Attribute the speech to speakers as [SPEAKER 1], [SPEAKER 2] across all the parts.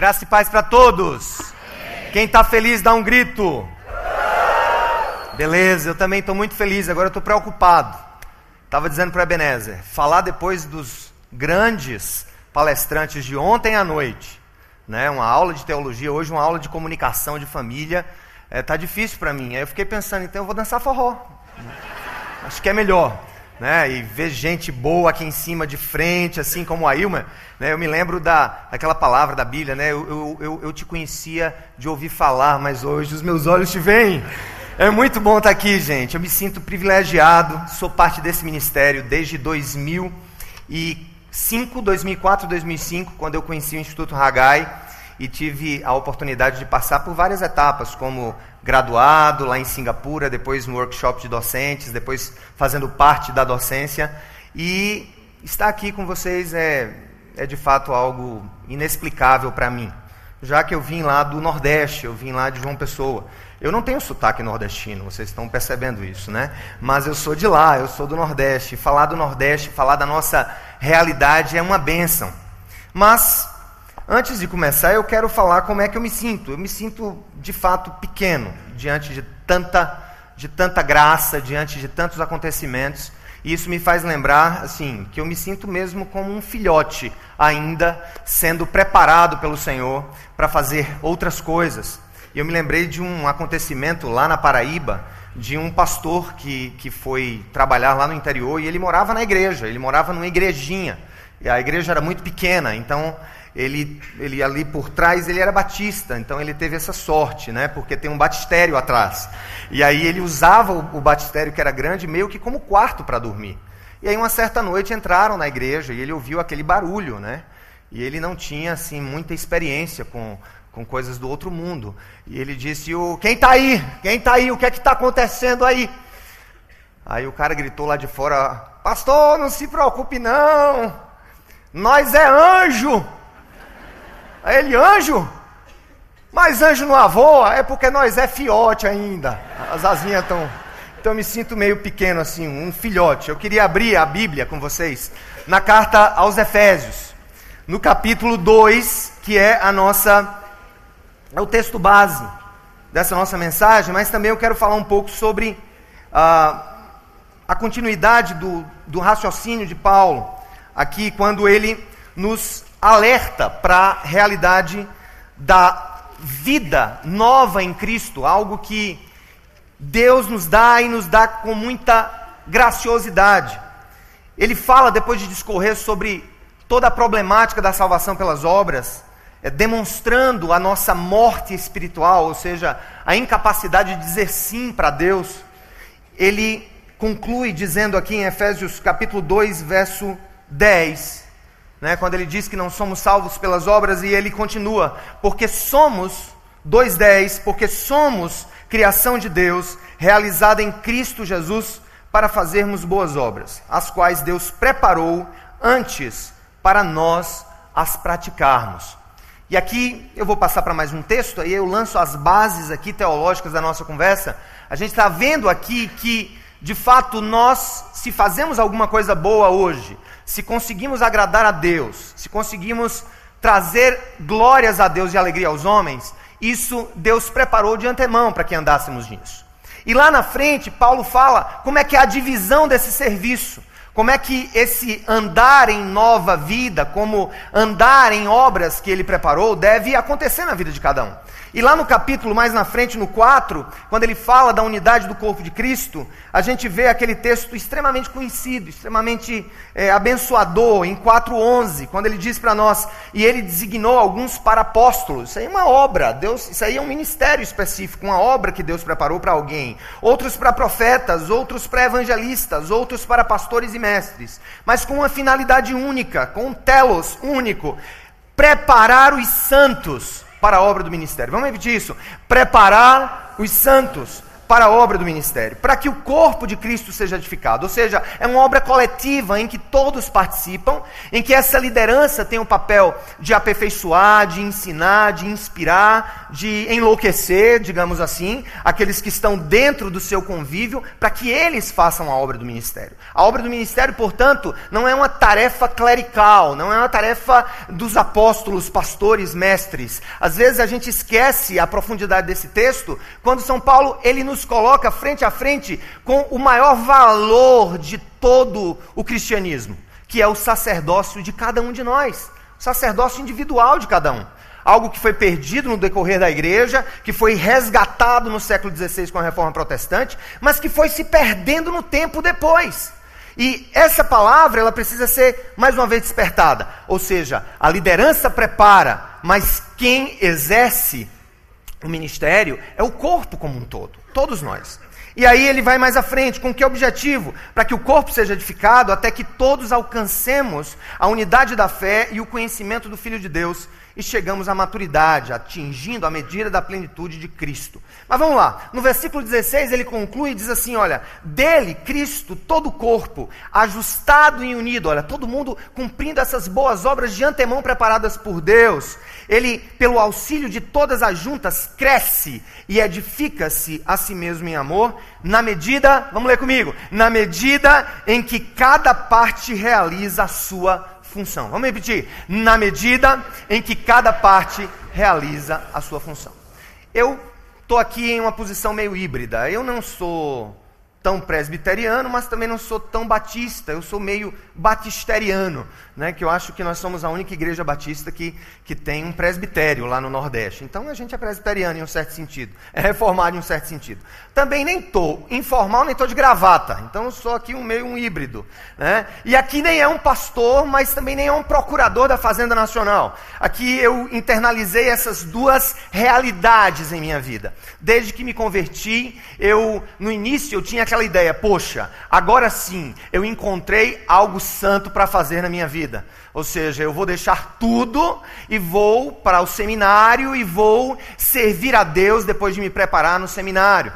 [SPEAKER 1] Graça e paz para todos. Quem está feliz dá um grito. Beleza, eu também estou muito feliz, agora eu estou preocupado. Estava dizendo para Ebenezer, falar depois dos grandes palestrantes de ontem à noite, né? uma aula de teologia, hoje uma aula de comunicação de família, está é, difícil para mim. Aí eu fiquei pensando, então eu vou dançar forró. Acho que é melhor né, e ver gente boa aqui em cima de frente, assim como a Ilma, né, eu me lembro da, daquela palavra da Bíblia, né, eu, eu, eu te conhecia de ouvir falar, mas hoje os meus olhos te veem. É muito bom estar aqui, gente. Eu me sinto privilegiado, sou parte desse ministério desde 2005, 2004, 2005, quando eu conheci o Instituto Hagai e tive a oportunidade de passar por várias etapas, como graduado lá em Singapura, depois no workshop de docentes, depois fazendo parte da docência. E estar aqui com vocês é, é de fato algo inexplicável para mim, já que eu vim lá do Nordeste, eu vim lá de João Pessoa. Eu não tenho sotaque nordestino, vocês estão percebendo isso, né? Mas eu sou de lá, eu sou do Nordeste. Falar do Nordeste, falar da nossa realidade é uma bênção. Mas Antes de começar, eu quero falar como é que eu me sinto. Eu me sinto, de fato, pequeno diante de tanta, de tanta graça, diante de tantos acontecimentos. E isso me faz lembrar, assim, que eu me sinto mesmo como um filhote, ainda sendo preparado pelo Senhor para fazer outras coisas. E eu me lembrei de um acontecimento lá na Paraíba, de um pastor que, que foi trabalhar lá no interior e ele morava na igreja, ele morava numa igrejinha. E a igreja era muito pequena, então ele, ele ali por trás, ele era batista, então ele teve essa sorte, né? Porque tem um batistério atrás. E aí ele usava o, o batistério que era grande meio que como quarto para dormir. E aí uma certa noite entraram na igreja e ele ouviu aquele barulho, né? E ele não tinha assim muita experiência com, com coisas do outro mundo. E ele disse: o, "Quem está aí? Quem está aí? O que é que está acontecendo aí?" Aí o cara gritou lá de fora: "Pastor, não se preocupe não. Nós é anjo." Aí ele, anjo? Mas anjo não voa, é porque nós é fiote ainda. As asinhas estão. Então eu me sinto meio pequeno assim, um filhote. Eu queria abrir a Bíblia com vocês na carta aos Efésios, no capítulo 2, que é a nossa é o texto base dessa nossa mensagem, mas também eu quero falar um pouco sobre ah, a continuidade do, do raciocínio de Paulo, aqui quando ele nos alerta para a realidade da vida nova em Cristo, algo que Deus nos dá e nos dá com muita graciosidade. Ele fala, depois de discorrer sobre toda a problemática da salvação pelas obras, é, demonstrando a nossa morte espiritual, ou seja, a incapacidade de dizer sim para Deus. Ele conclui dizendo aqui em Efésios capítulo 2, verso 10, né, quando ele diz que não somos salvos pelas obras, e ele continua, porque somos, 2,10, porque somos criação de Deus, realizada em Cristo Jesus, para fazermos boas obras, as quais Deus preparou antes para nós as praticarmos. E aqui eu vou passar para mais um texto, aí eu lanço as bases aqui teológicas da nossa conversa. A gente está vendo aqui que, de fato, nós, se fazemos alguma coisa boa hoje, se conseguimos agradar a Deus, se conseguimos trazer glórias a Deus e alegria aos homens, isso Deus preparou de antemão para que andássemos nisso. E lá na frente, Paulo fala como é que é a divisão desse serviço, como é que esse andar em nova vida, como andar em obras que ele preparou, deve acontecer na vida de cada um. E lá no capítulo, mais na frente, no 4, quando ele fala da unidade do corpo de Cristo, a gente vê aquele texto extremamente conhecido, extremamente é, abençoador, em 4,11, quando ele diz para nós, e ele designou alguns para apóstolos. Isso aí é uma obra, Deus, isso aí é um ministério específico, uma obra que Deus preparou para alguém. Outros para profetas, outros para evangelistas, outros para pastores e mestres, mas com uma finalidade única, com um telos único preparar os santos para a obra do ministério. Vamos repetir isso. Preparar os santos para a obra do ministério, para que o corpo de Cristo seja edificado. Ou seja, é uma obra coletiva em que todos participam, em que essa liderança tem o papel de aperfeiçoar, de ensinar, de inspirar, de enlouquecer, digamos assim, aqueles que estão dentro do seu convívio, para que eles façam a obra do ministério. A obra do ministério, portanto, não é uma tarefa clerical, não é uma tarefa dos apóstolos, pastores, mestres. Às vezes a gente esquece a profundidade desse texto, quando São Paulo ele nos coloca frente a frente com o maior valor de todo o cristianismo, que é o sacerdócio de cada um de nós, o sacerdócio individual de cada um. Algo que foi perdido no decorrer da igreja, que foi resgatado no século XVI com a reforma protestante, mas que foi se perdendo no tempo depois. E essa palavra, ela precisa ser mais uma vez despertada. Ou seja, a liderança prepara, mas quem exerce o ministério é o corpo como um todo, todos nós. E aí ele vai mais à frente, com que objetivo? Para que o corpo seja edificado até que todos alcancemos a unidade da fé e o conhecimento do Filho de Deus e chegamos à maturidade, atingindo a medida da plenitude de Cristo. Mas vamos lá, no versículo 16 ele conclui e diz assim: olha, dele, Cristo, todo o corpo, ajustado e unido, olha, todo mundo cumprindo essas boas obras de antemão preparadas por Deus, ele, pelo auxílio de todas as juntas, cresce e edifica-se a si mesmo em amor, na medida, vamos ler comigo, na medida em que cada parte realiza a sua função. Vamos repetir. Na medida em que cada parte realiza a sua função. Eu estou aqui em uma posição meio híbrida. Eu não sou tão presbiteriano, mas também não sou tão batista, eu sou meio batisteriano, né, que eu acho que nós somos a única igreja batista que, que tem um presbitério lá no Nordeste. Então a gente é presbiteriano em um certo sentido, é reformado em um certo sentido. Também nem estou informal, nem estou de gravata, então eu sou aqui um meio um híbrido. Né? E aqui nem é um pastor, mas também nem é um procurador da Fazenda Nacional. Aqui eu internalizei essas duas realidades em minha vida. Desde que me converti, eu no início eu tinha aquela ideia, poxa, agora sim, eu encontrei algo santo para fazer na minha vida. Ou seja, eu vou deixar tudo e vou para o seminário e vou servir a Deus depois de me preparar no seminário.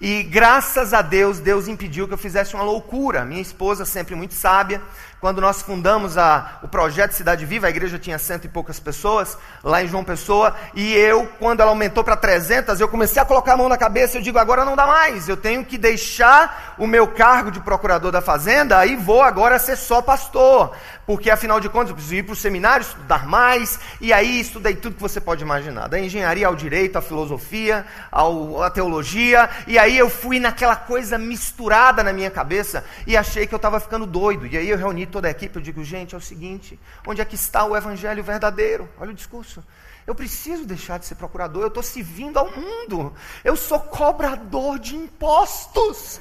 [SPEAKER 1] E graças a Deus, Deus impediu que eu fizesse uma loucura. Minha esposa, sempre muito sábia, quando nós fundamos a, o projeto Cidade Viva, a igreja tinha cento e poucas pessoas, lá em João Pessoa, e eu, quando ela aumentou para 300, eu comecei a colocar a mão na cabeça, eu digo, agora não dá mais, eu tenho que deixar o meu cargo de procurador da fazenda, e vou agora ser só pastor, porque afinal de contas eu preciso ir para o seminário, estudar mais, e aí estudei tudo que você pode imaginar, da engenharia ao direito, à filosofia, ao, à teologia, e aí eu fui naquela coisa misturada na minha cabeça, e achei que eu estava ficando doido, e aí eu reuni toda a equipe, eu digo, gente, é o seguinte: onde é que está o evangelho verdadeiro? Olha o discurso. Eu preciso deixar de ser procurador, eu estou servindo ao mundo. Eu sou cobrador de impostos.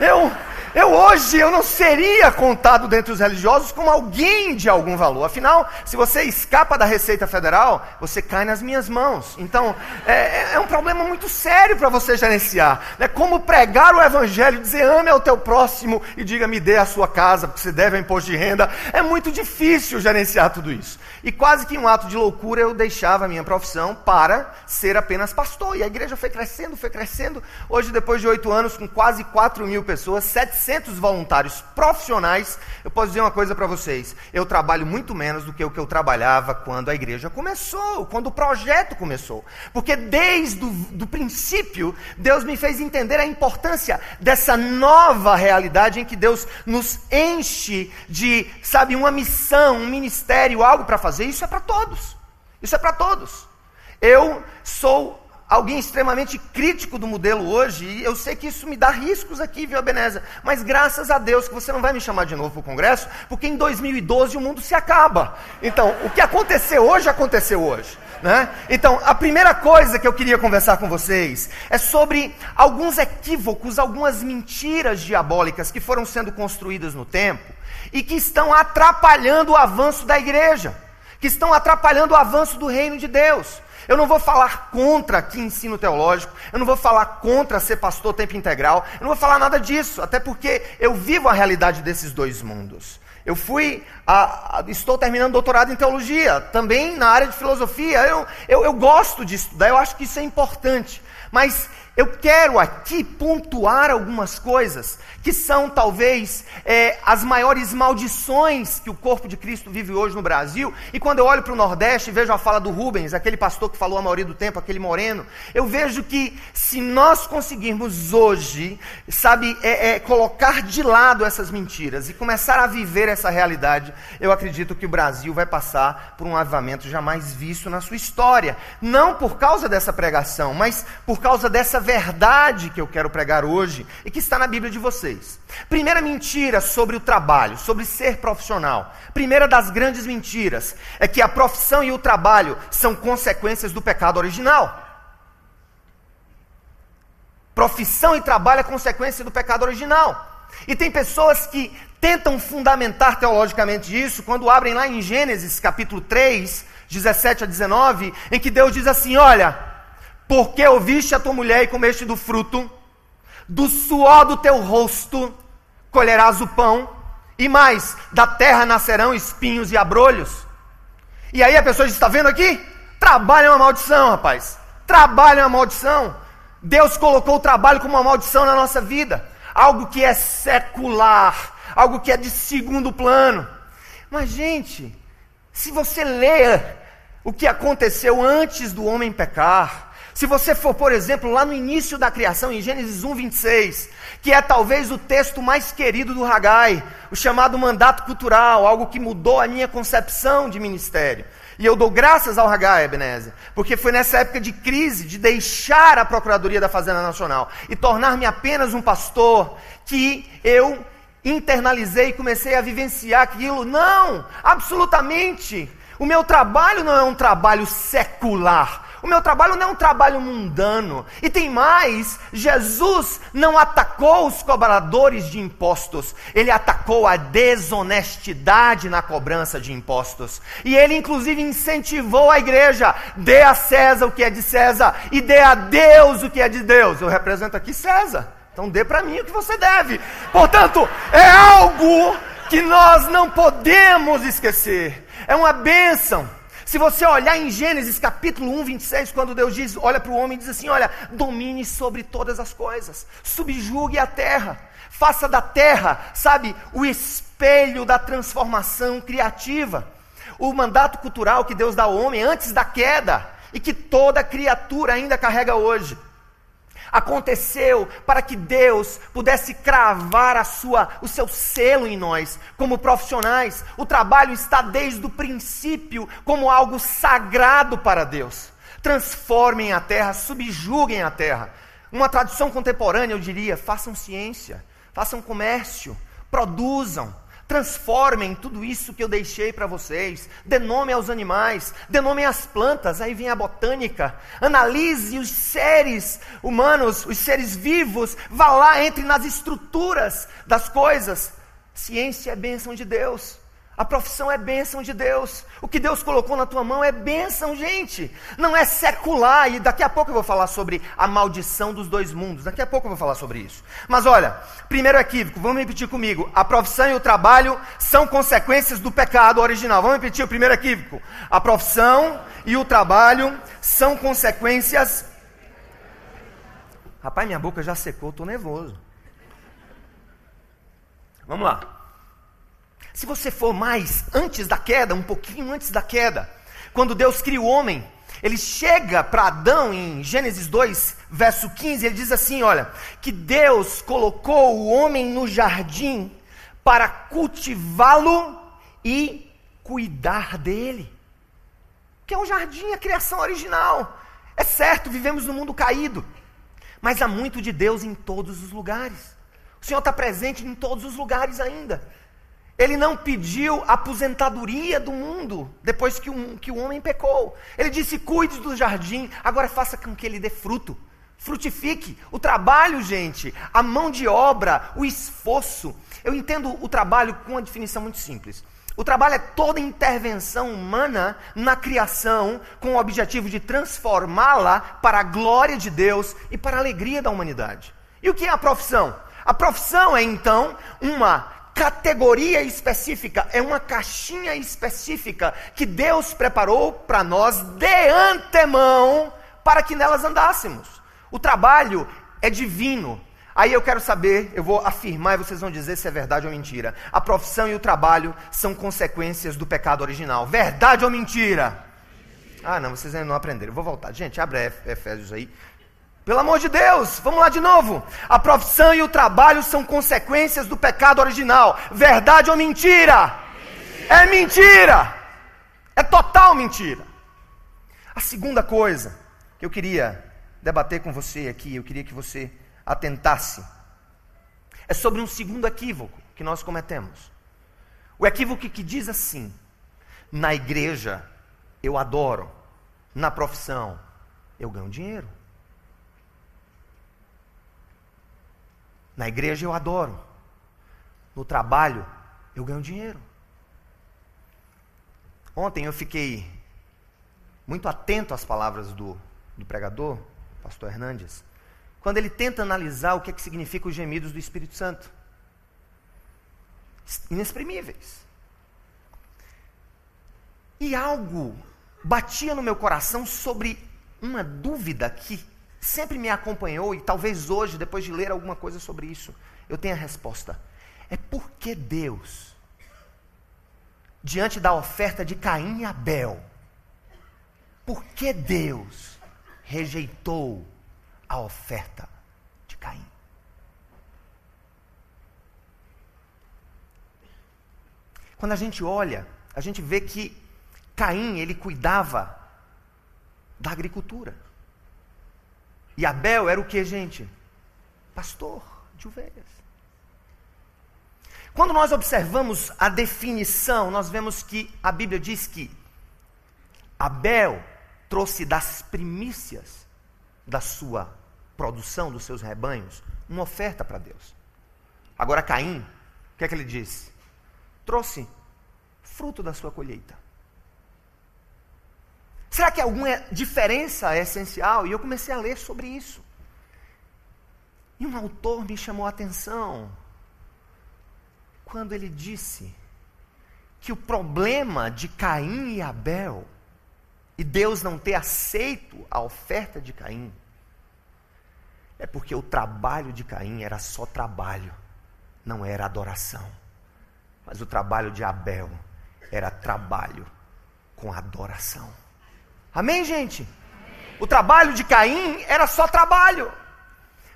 [SPEAKER 1] Eu, eu hoje eu não seria contado dentre os religiosos como alguém de algum valor. Afinal, se você escapa da Receita Federal, você cai nas minhas mãos. Então, é, é um problema muito sério para você gerenciar. É como pregar o evangelho, dizer ame ao teu próximo e diga me dê a sua casa, porque você deve imposto de renda. É muito difícil gerenciar tudo isso. E quase que um ato de loucura eu deixava a minha profissão para ser apenas pastor. E a igreja foi crescendo, foi crescendo. Hoje, depois de oito anos, com quase 4 mil pessoas, 700 voluntários profissionais, eu posso dizer uma coisa para vocês: eu trabalho muito menos do que o que eu trabalhava quando a igreja começou, quando o projeto começou. Porque desde o princípio, Deus me fez entender a importância dessa nova realidade em que Deus nos enche de, sabe, uma missão, um ministério, algo para fazer fazer, isso é para todos. Isso é para todos. Eu sou alguém extremamente crítico do modelo hoje, e eu sei que isso me dá riscos aqui, viu, Beneza? Mas graças a Deus que você não vai me chamar de novo para o Congresso, porque em 2012 o mundo se acaba. Então, o que aconteceu hoje, aconteceu hoje. Né? Então, a primeira coisa que eu queria conversar com vocês é sobre alguns equívocos, algumas mentiras diabólicas que foram sendo construídas no tempo e que estão atrapalhando o avanço da igreja que estão atrapalhando o avanço do reino de Deus. Eu não vou falar contra aqui ensino teológico, eu não vou falar contra ser pastor tempo integral, eu não vou falar nada disso, até porque eu vivo a realidade desses dois mundos. Eu fui, a, a, estou terminando doutorado em teologia, também na área de filosofia. Eu, eu, eu gosto de estudar, eu acho que isso é importante. Mas eu quero aqui pontuar algumas coisas que são talvez é, as maiores maldições que o corpo de Cristo vive hoje no Brasil. E quando eu olho para o Nordeste e vejo a fala do Rubens, aquele pastor que falou a maioria do tempo, aquele moreno, eu vejo que se nós conseguirmos hoje, sabe, é, é, colocar de lado essas mentiras e começar a viver essa realidade, eu acredito que o Brasil vai passar por um avivamento jamais visto na sua história. Não por causa dessa pregação, mas por causa dessa verdade que eu quero pregar hoje e que está na Bíblia de vocês. Primeira mentira sobre o trabalho, sobre ser profissional. Primeira das grandes mentiras é que a profissão e o trabalho são consequências do pecado original. Profissão e trabalho é consequência do pecado original. E tem pessoas que tentam fundamentar teologicamente isso quando abrem lá em Gênesis capítulo 3, 17 a 19, em que Deus diz assim: Olha, porque ouviste a tua mulher e comeste do fruto, do suor do teu rosto colherás o pão, e mais, da terra nascerão espinhos e abrolhos. E aí a pessoa diz: está vendo aqui? Trabalho é uma maldição, rapaz. Trabalho é uma maldição. Deus colocou o trabalho como uma maldição na nossa vida. Algo que é secular, algo que é de segundo plano. Mas, gente, se você ler o que aconteceu antes do homem pecar, se você for, por exemplo, lá no início da criação, em Gênesis 1, 26, que é talvez o texto mais querido do Hagai, o chamado mandato cultural, algo que mudou a minha concepção de ministério. E eu dou graças ao Hagai, Ebenezer, porque foi nessa época de crise, de deixar a Procuradoria da Fazenda Nacional e tornar-me apenas um pastor, que eu internalizei e comecei a vivenciar aquilo. Não, absolutamente. O meu trabalho não é um trabalho secular. O meu trabalho não é um trabalho mundano. E tem mais: Jesus não atacou os cobradores de impostos, ele atacou a desonestidade na cobrança de impostos. E ele, inclusive, incentivou a igreja: dê a César o que é de César e dê a Deus o que é de Deus. Eu represento aqui César, então dê para mim o que você deve. Portanto, é algo que nós não podemos esquecer. É uma bênção. Se você olhar em Gênesis capítulo 1, 26, quando Deus diz, olha para o homem e diz assim: Olha, domine sobre todas as coisas, subjugue a terra, faça da terra, sabe, o espelho da transformação criativa. O mandato cultural que Deus dá ao homem antes da queda e que toda criatura ainda carrega hoje aconteceu para que Deus pudesse cravar a sua, o seu selo em nós, como profissionais. O trabalho está desde o princípio como algo sagrado para Deus. Transformem a terra, subjuguem a terra. Uma tradição contemporânea, eu diria, façam ciência, façam comércio, produzam, Transformem tudo isso que eu deixei para vocês. Denome aos animais, denome as plantas. Aí vem a botânica. Analise os seres humanos, os seres vivos. Vá lá, entre nas estruturas das coisas. Ciência é bênção de Deus. A profissão é bênção de Deus. O que Deus colocou na tua mão é bênção, gente. Não é secular. E daqui a pouco eu vou falar sobre a maldição dos dois mundos. Daqui a pouco eu vou falar sobre isso. Mas olha, primeiro equívoco, vamos repetir comigo. A profissão e o trabalho são consequências do pecado original. Vamos repetir o primeiro equívoco. A profissão e o trabalho são consequências. Rapaz, minha boca já secou, estou nervoso. Vamos lá. Se você for mais antes da queda, um pouquinho antes da queda, quando Deus cria o homem, ele chega para Adão em Gênesis 2, verso 15, ele diz assim: Olha, que Deus colocou o homem no jardim para cultivá-lo e cuidar dele. Que é um jardim, a criação original. É certo, vivemos num mundo caído, mas há muito de Deus em todos os lugares. O Senhor está presente em todos os lugares ainda. Ele não pediu aposentadoria do mundo depois que, um, que o homem pecou. Ele disse: cuide do jardim, agora faça com que ele dê fruto. Frutifique. O trabalho, gente, a mão de obra, o esforço. Eu entendo o trabalho com uma definição muito simples. O trabalho é toda intervenção humana na criação com o objetivo de transformá-la para a glória de Deus e para a alegria da humanidade. E o que é a profissão? A profissão é então uma categoria específica, é uma caixinha específica que Deus preparou para nós de antemão para que nelas andássemos. O trabalho é divino. Aí eu quero saber, eu vou afirmar e vocês vão dizer se é verdade ou mentira. A profissão e o trabalho são consequências do pecado original. Verdade ou mentira? Ah, não, vocês ainda não aprenderam. Eu vou voltar. Gente, abre Efésios aí. Pelo amor de Deus, vamos lá de novo. A profissão e o trabalho são consequências do pecado original. Verdade ou mentira? mentira. É mentira. É total mentira. A segunda coisa que eu queria debater com você aqui, eu queria que você atentasse, é sobre um segundo equívoco que nós cometemos. O equívoco que diz assim: na igreja eu adoro, na profissão eu ganho dinheiro. Na igreja eu adoro, no trabalho eu ganho dinheiro. Ontem eu fiquei muito atento às palavras do, do pregador, pastor Hernandes, quando ele tenta analisar o que, é que significa os gemidos do Espírito Santo. Inexprimíveis. E algo batia no meu coração sobre uma dúvida que sempre me acompanhou e talvez hoje, depois de ler alguma coisa sobre isso, eu tenha a resposta. É porque Deus, diante da oferta de Caim e Abel, por que Deus rejeitou a oferta de Caim? Quando a gente olha, a gente vê que Caim, ele cuidava da agricultura. E Abel era o que, gente? Pastor de ovelhas. Quando nós observamos a definição, nós vemos que a Bíblia diz que Abel trouxe das primícias da sua produção, dos seus rebanhos, uma oferta para Deus. Agora Caim, o que é que ele disse? Trouxe fruto da sua colheita. Será que alguma diferença é essencial? E eu comecei a ler sobre isso. E um autor me chamou a atenção quando ele disse que o problema de Caim e Abel e Deus não ter aceito a oferta de Caim é porque o trabalho de Caim era só trabalho, não era adoração. Mas o trabalho de Abel era trabalho com adoração. Amém, gente? O trabalho de Caim era só trabalho.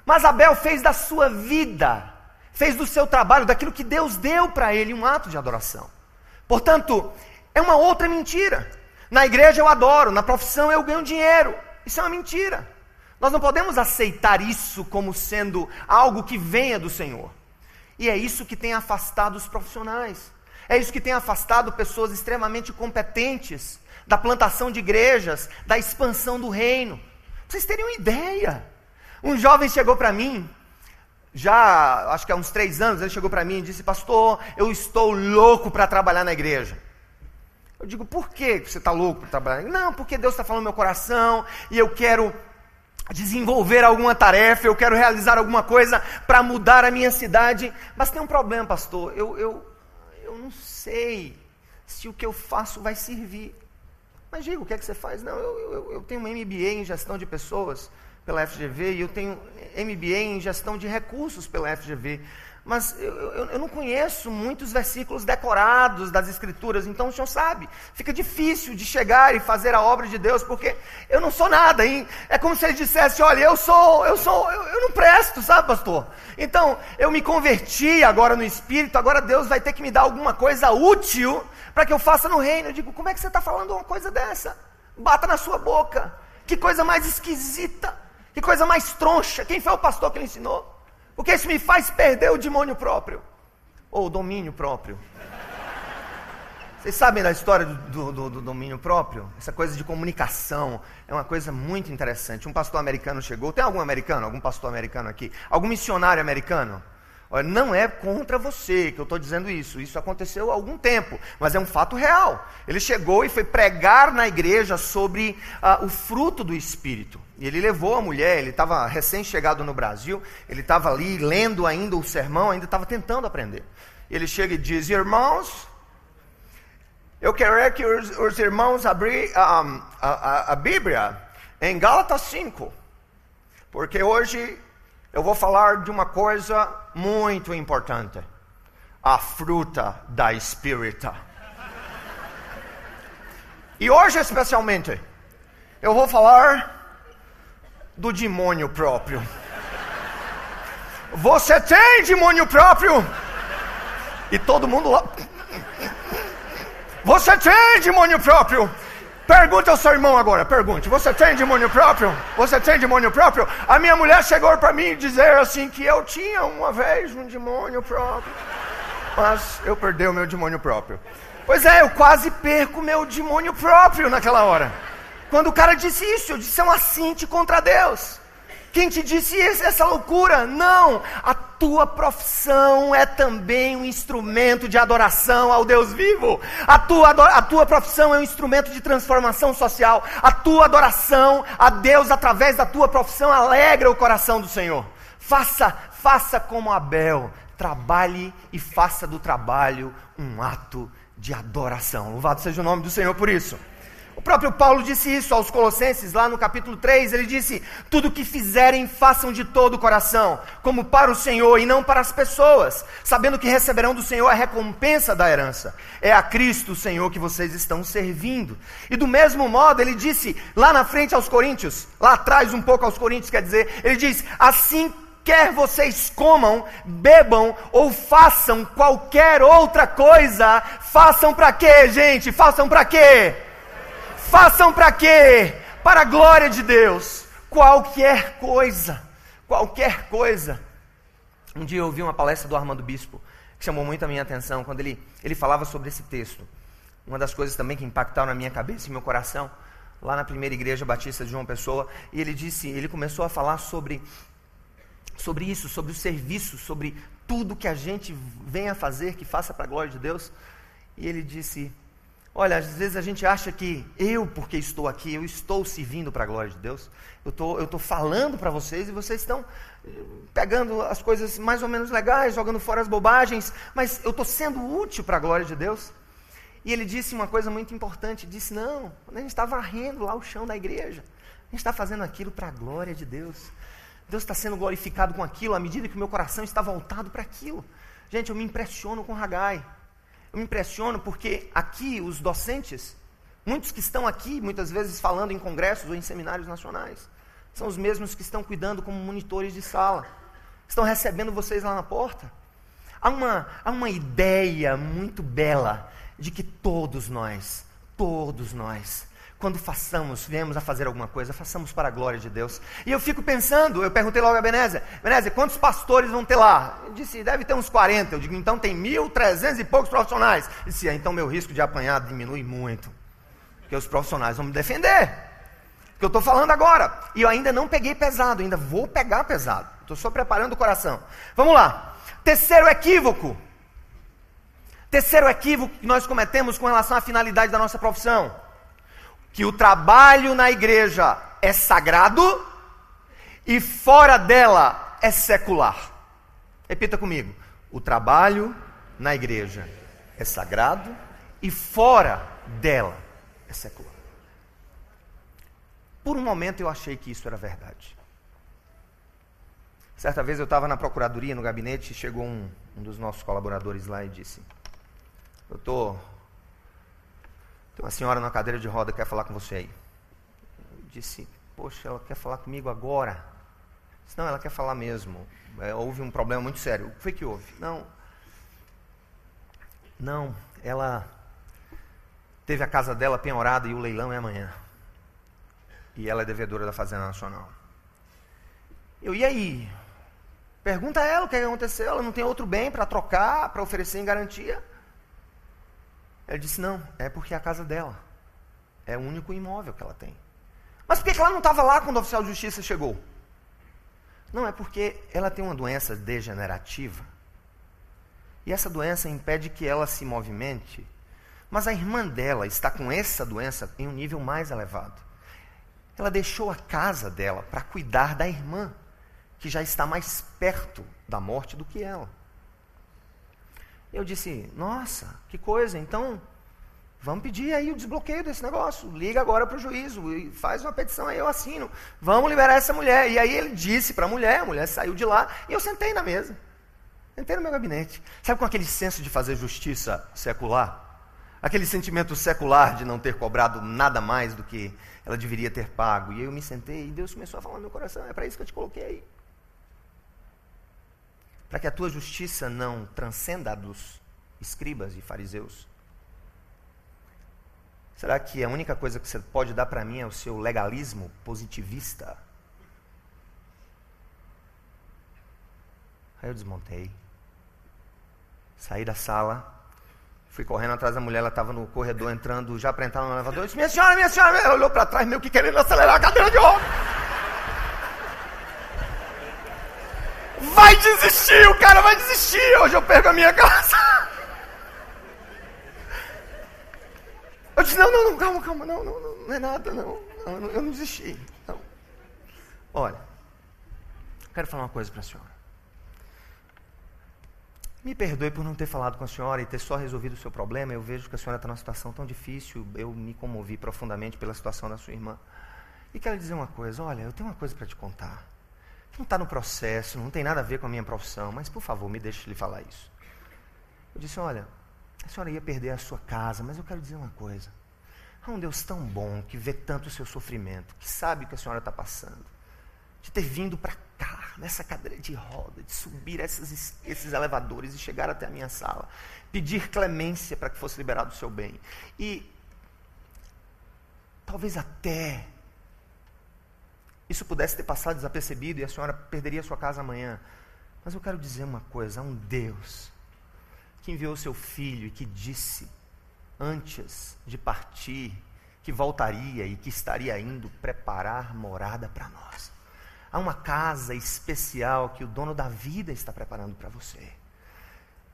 [SPEAKER 1] Mas Abel fez da sua vida, fez do seu trabalho, daquilo que Deus deu para ele, um ato de adoração. Portanto, é uma outra mentira. Na igreja eu adoro, na profissão eu ganho dinheiro. Isso é uma mentira. Nós não podemos aceitar isso como sendo algo que venha do Senhor. E é isso que tem afastado os profissionais. É isso que tem afastado pessoas extremamente competentes da plantação de igrejas, da expansão do reino. Pra vocês terem uma ideia. Um jovem chegou para mim, já acho que há uns três anos, ele chegou para mim e disse: Pastor, eu estou louco para trabalhar na igreja. Eu digo: Por que você está louco para trabalhar? Não, porque Deus está falando no meu coração e eu quero desenvolver alguma tarefa, eu quero realizar alguma coisa para mudar a minha cidade. Mas tem um problema, pastor. Eu, eu, eu não sei se o que eu faço vai servir. Mas diga, o que é que você faz? Não, eu, eu, eu tenho um MBA em gestão de pessoas pela FGV e eu tenho MBA em gestão de recursos pela FGV mas eu, eu, eu, não conheço muitos versículos decorados das Escrituras, então o senhor sabe, fica difícil de chegar e fazer a obra de Deus, porque eu não sou nada, hein? é como se ele dissesse: olha, eu sou, eu sou, eu, eu não presto, sabe, pastor? Então, eu me converti agora no Espírito, agora Deus vai ter que me dar alguma coisa útil para que eu faça no reino. Eu digo: como é que você está falando uma coisa dessa? Bata na sua boca, que coisa mais esquisita, que coisa mais troncha, quem foi o pastor que lhe ensinou? Porque isso me faz perder o demônio próprio. Ou o domínio próprio. Vocês sabem da história do, do, do, domínio próprio? Essa coisa de comunicação é uma coisa muito interessante. Um pastor americano chegou. Tem algum americano? Algum pastor americano aqui? Algum missionário americano? Olha, não é contra você que eu estou dizendo isso. Isso aconteceu há algum tempo, mas é um fato real. Ele chegou e foi pregar na igreja sobre uh, o fruto do Espírito. E ele levou a mulher, ele estava recém-chegado no Brasil, ele estava ali lendo ainda o sermão, ainda estava tentando aprender. Ele chega e diz: Irmãos, eu quero que os, os irmãos abrir um, a, a, a Bíblia em Gálatas 5. porque hoje eu vou falar de uma coisa muito importante: a fruta da espírita. E hoje, especialmente, eu vou falar do demônio próprio. Você tem demônio próprio? E todo mundo lá. Você tem demônio próprio? Pergunte ao seu irmão agora, pergunte. Você tem demônio próprio? Você tem demônio próprio? A minha mulher chegou para mim dizer assim que eu tinha uma vez um demônio próprio. Mas eu perdi o meu demônio próprio. Pois é, eu quase perco meu demônio próprio naquela hora. Quando o cara disse isso, eu disse um assinte contra Deus. Quem te disse essa loucura? Não, a tua profissão é também um instrumento de adoração ao Deus vivo. A tua, a tua profissão é um instrumento de transformação social. A tua adoração a Deus através da tua profissão alegra o coração do Senhor. Faça, faça como Abel. Trabalhe e faça do trabalho um ato de adoração. Louvado seja o nome do Senhor por isso. Próprio Paulo disse isso aos Colossenses, lá no capítulo 3. Ele disse: Tudo que fizerem, façam de todo o coração, como para o Senhor e não para as pessoas, sabendo que receberão do Senhor a recompensa da herança. É a Cristo, o Senhor, que vocês estão servindo. E do mesmo modo, ele disse lá na frente aos Coríntios, lá atrás um pouco aos Coríntios, quer dizer, ele diz: Assim quer vocês comam, bebam ou façam qualquer outra coisa, façam para quê, gente? Façam para quê? Façam para quê? Para a glória de Deus. Qualquer coisa, qualquer coisa. Um dia eu ouvi uma palestra do Armando Bispo, que chamou muito a minha atenção, quando ele, ele falava sobre esse texto. Uma das coisas também que impactaram na minha cabeça e meu coração, lá na primeira igreja batista de João Pessoa, e ele disse, ele começou a falar sobre sobre isso, sobre o serviço, sobre tudo que a gente vem a fazer, que faça para a glória de Deus. E ele disse: Olha, às vezes a gente acha que eu, porque estou aqui, eu estou servindo para a glória de Deus. Eu tô, estou falando para vocês e vocês estão eh, pegando as coisas mais ou menos legais, jogando fora as bobagens, mas eu estou sendo útil para a glória de Deus. E ele disse uma coisa muito importante: disse, não, a gente está varrendo lá o chão da igreja, a gente está fazendo aquilo para a glória de Deus. Deus está sendo glorificado com aquilo à medida que o meu coração está voltado para aquilo. Gente, eu me impressiono com Hagai. Eu me impressiono porque aqui os docentes, muitos que estão aqui, muitas vezes falando em congressos ou em seminários nacionais, são os mesmos que estão cuidando como monitores de sala, estão recebendo vocês lá na porta. Há uma, há uma ideia muito bela de que todos nós, todos nós, quando façamos, viemos a fazer alguma coisa, façamos para a glória de Deus. E eu fico pensando, eu perguntei logo a Benézia, Benézia, quantos pastores vão ter lá? Ele disse, deve ter uns 40. Eu digo, então tem 1.300 e poucos profissionais. Ele disse, ah, então meu risco de apanhar diminui muito. Porque os profissionais vão me defender. Que eu estou falando agora. E eu ainda não peguei pesado, ainda vou pegar pesado. Estou só preparando o coração. Vamos lá. Terceiro equívoco. Terceiro equívoco que nós cometemos com relação à finalidade da nossa profissão que o trabalho na igreja é sagrado e fora dela é secular. Repita comigo: o trabalho na igreja é sagrado e fora dela é secular. Por um momento eu achei que isso era verdade. Certa vez eu estava na procuradoria, no gabinete, e chegou um, um dos nossos colaboradores lá e disse: Doutor, tem uma senhora na cadeira de roda que quer falar com você aí. Eu disse, poxa, ela quer falar comigo agora? Disse, não, ela quer falar mesmo. É, houve um problema muito sério. O que foi que houve? Não. Não, ela teve a casa dela penhorada e o leilão é amanhã. E ela é devedora da Fazenda Nacional. Eu, e aí? Pergunta a ela o que aconteceu. Ela não tem outro bem para trocar, para oferecer em garantia. Ele disse: Não, é porque é a casa dela. É o único imóvel que ela tem. Mas por que ela não estava lá quando o oficial de justiça chegou? Não, é porque ela tem uma doença degenerativa. E essa doença impede que ela se movimente. Mas a irmã dela está com essa doença em um nível mais elevado. Ela deixou a casa dela para cuidar da irmã, que já está mais perto da morte do que ela. Eu disse: Nossa, que coisa, então Vamos pedir aí o desbloqueio desse negócio. Liga agora para o juízo e faz uma petição aí, eu assino. Vamos liberar essa mulher. E aí ele disse para a mulher, a mulher saiu de lá e eu sentei na mesa. Sentei no meu gabinete. Sabe com aquele senso de fazer justiça secular? Aquele sentimento secular de não ter cobrado nada mais do que ela deveria ter pago. E eu me sentei e Deus começou a falar no meu coração: é para isso que eu te coloquei aí. Para que a tua justiça não transcenda a dos escribas e fariseus Será que a única coisa que você pode dar para mim é o seu legalismo positivista? Aí eu desmontei. Saí da sala. Fui correndo atrás da mulher, ela estava no corredor entrando já para entrar no elevador. Eu disse, minha senhora, minha senhora, ela olhou para trás, meio que querendo acelerar a cadeira de roda. Vai desistir, o cara vai desistir. Hoje eu perco a minha casa. Eu disse, não, não, não, calma, calma, não, não, não, não é nada, não, não eu não desisti. Não. Olha, quero falar uma coisa para a senhora. Me perdoe por não ter falado com a senhora e ter só resolvido o seu problema. Eu vejo que a senhora está numa situação tão difícil. Eu me comovi profundamente pela situação da sua irmã. E quero dizer uma coisa: olha, eu tenho uma coisa para te contar. Não está no processo, não tem nada a ver com a minha profissão, mas por favor, me deixe lhe falar isso. Eu disse: olha, a senhora ia perder a sua casa, mas eu quero dizer uma coisa. Há um Deus tão bom que vê tanto o seu sofrimento, que sabe o que a senhora está passando, de ter vindo para cá, nessa cadeira de roda, de subir esses, esses elevadores e chegar até a minha sala, pedir clemência para que fosse liberado o seu bem. E talvez até isso pudesse ter passado desapercebido e a senhora perderia sua casa amanhã. Mas eu quero dizer uma coisa: há um Deus que enviou seu filho e que disse, antes de partir, que voltaria e que estaria indo preparar morada para nós. Há uma casa especial que o dono da vida está preparando para você.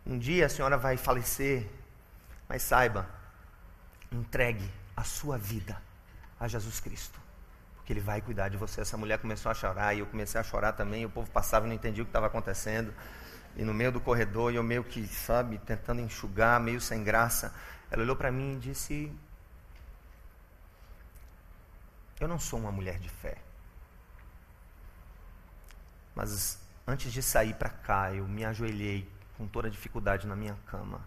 [SPEAKER 1] Um dia a senhora vai falecer, mas saiba, entregue a sua vida a Jesus Cristo, porque Ele vai cuidar de você. Essa mulher começou a chorar e eu comecei a chorar também. O povo passava e não entendia o que estava acontecendo e no meio do corredor, eu meio que, sabe, tentando enxugar, meio sem graça, ela olhou para mim e disse: Eu não sou uma mulher de fé. Mas antes de sair para cá, eu me ajoelhei com toda a dificuldade na minha cama.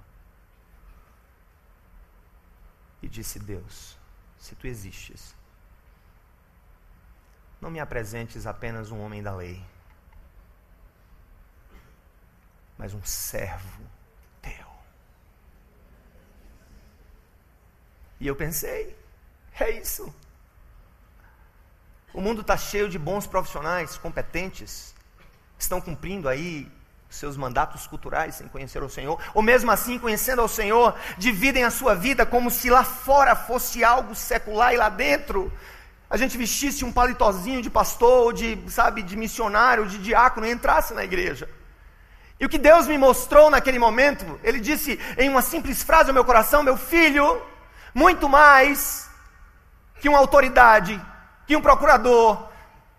[SPEAKER 1] E disse: Deus, se tu existes, não me apresentes apenas um homem da lei mas um servo teu. E eu pensei, é isso. O mundo está cheio de bons profissionais, competentes, estão cumprindo aí seus mandatos culturais sem conhecer o Senhor, ou mesmo assim, conhecendo ao Senhor, dividem a sua vida como se lá fora fosse algo secular e lá dentro a gente vestisse um palitozinho de pastor, ou de, sabe, de missionário, de diácono e entrasse na igreja. E o que Deus me mostrou naquele momento, Ele disse em uma simples frase ao meu coração: Meu filho, muito mais que uma autoridade, que um procurador,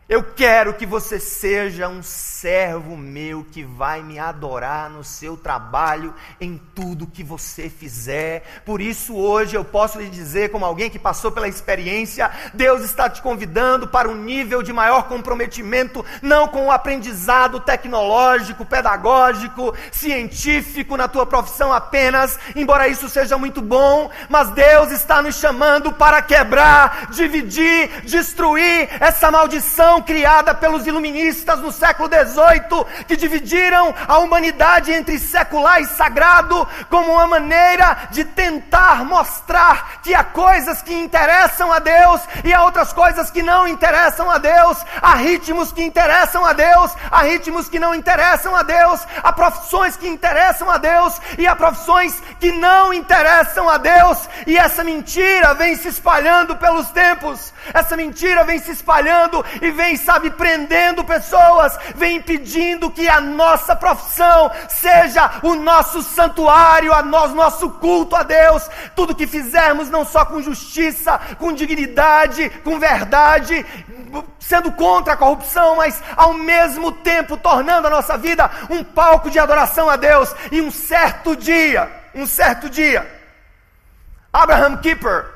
[SPEAKER 1] eu quero que você seja um servo meu que vai me adorar no seu trabalho, em tudo que você fizer. Por isso, hoje eu posso lhe dizer, como alguém que passou pela experiência, Deus está te convidando para um nível de maior comprometimento, não com o aprendizado tecnológico, pedagógico, científico na tua profissão apenas, embora isso seja muito bom, mas Deus está nos chamando para quebrar, dividir, destruir essa maldição criada pelos iluministas no século XVIII, que dividiram a humanidade entre secular e sagrado, como uma maneira de tentar mostrar que há coisas que interessam a Deus e há outras coisas que não interessam a Deus, há ritmos que interessam a Deus, há ritmos que não interessam a Deus, há profissões que interessam a Deus e há profissões que não interessam a Deus, e essa mentira vem se espalhando pelos tempos, essa mentira vem se espalhando e vem vem, sabe, prendendo pessoas, vem impedindo que a nossa profissão seja o nosso santuário, a nós, nosso culto a Deus. Tudo que fizermos, não só com justiça, com dignidade, com verdade, sendo contra a corrupção, mas ao mesmo tempo tornando a nossa vida um palco de adoração a Deus. E um certo dia, um certo dia, Abraham Kuyper,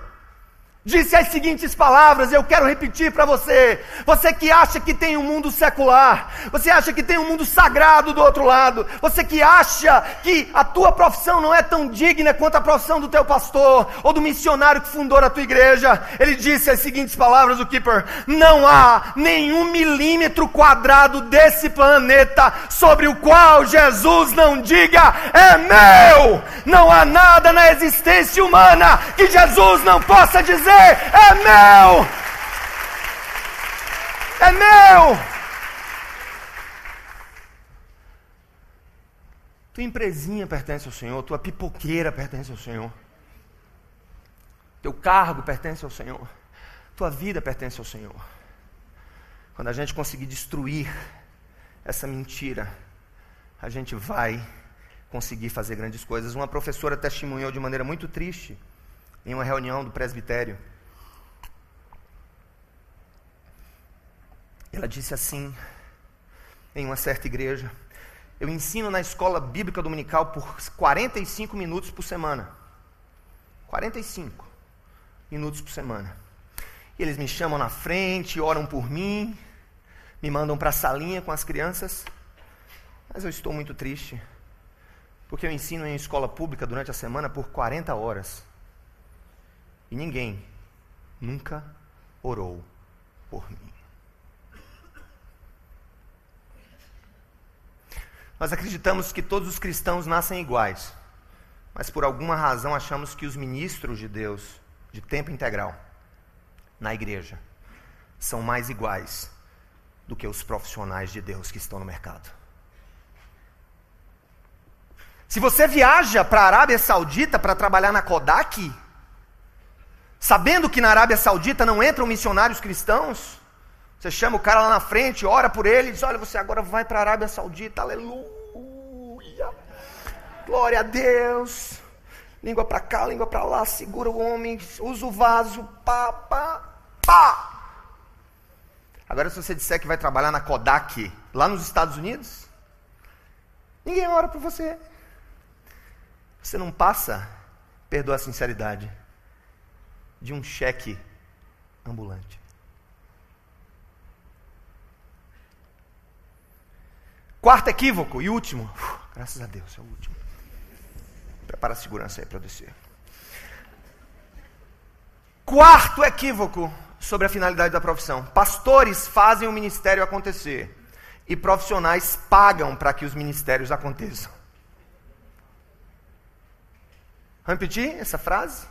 [SPEAKER 1] disse as seguintes palavras, eu quero repetir para você. Você que acha que tem um mundo secular, você acha que tem um mundo sagrado do outro lado, você que acha que a tua profissão não é tão digna quanto a profissão do teu pastor ou do missionário que fundou a tua igreja, ele disse as seguintes palavras, o Keeper: Não há nenhum milímetro quadrado desse planeta sobre o qual Jesus não diga é meu. Não há nada na existência humana que Jesus não possa dizer é meu! É meu! Tua empresinha pertence ao Senhor, tua pipoqueira pertence ao Senhor, teu cargo pertence ao Senhor, tua vida pertence ao Senhor. Quando a gente conseguir destruir essa mentira, a gente vai conseguir fazer grandes coisas. Uma professora testemunhou de maneira muito triste em uma reunião do presbitério. Ela disse assim, em uma certa igreja: Eu ensino na escola bíblica dominical por 45 minutos por semana. 45 minutos por semana. E eles me chamam na frente, oram por mim, me mandam para a salinha com as crianças. Mas eu estou muito triste, porque eu ensino em escola pública durante a semana por 40 horas. E ninguém nunca orou por mim. Nós acreditamos que todos os cristãos nascem iguais, mas por alguma razão achamos que os ministros de Deus, de tempo integral, na igreja, são mais iguais do que os profissionais de Deus que estão no mercado. Se você viaja para a Arábia Saudita para trabalhar na Kodak, Sabendo que na Arábia Saudita não entram missionários cristãos, você chama o cara lá na frente, ora por ele diz: Olha, você agora vai para a Arábia Saudita, aleluia, glória a Deus. Língua para cá, língua para lá, segura o homem, usa o vaso, pá, pá, pá. Agora, se você disser que vai trabalhar na Kodak, lá nos Estados Unidos, ninguém ora por você. Você não passa, perdoa a sinceridade de um cheque ambulante. Quarto equívoco e último. Uf, graças a Deus, é o último. Prepara a segurança aí para descer. Quarto equívoco sobre a finalidade da profissão. Pastores fazem o ministério acontecer e profissionais pagam para que os ministérios aconteçam. Vamos repetir essa frase?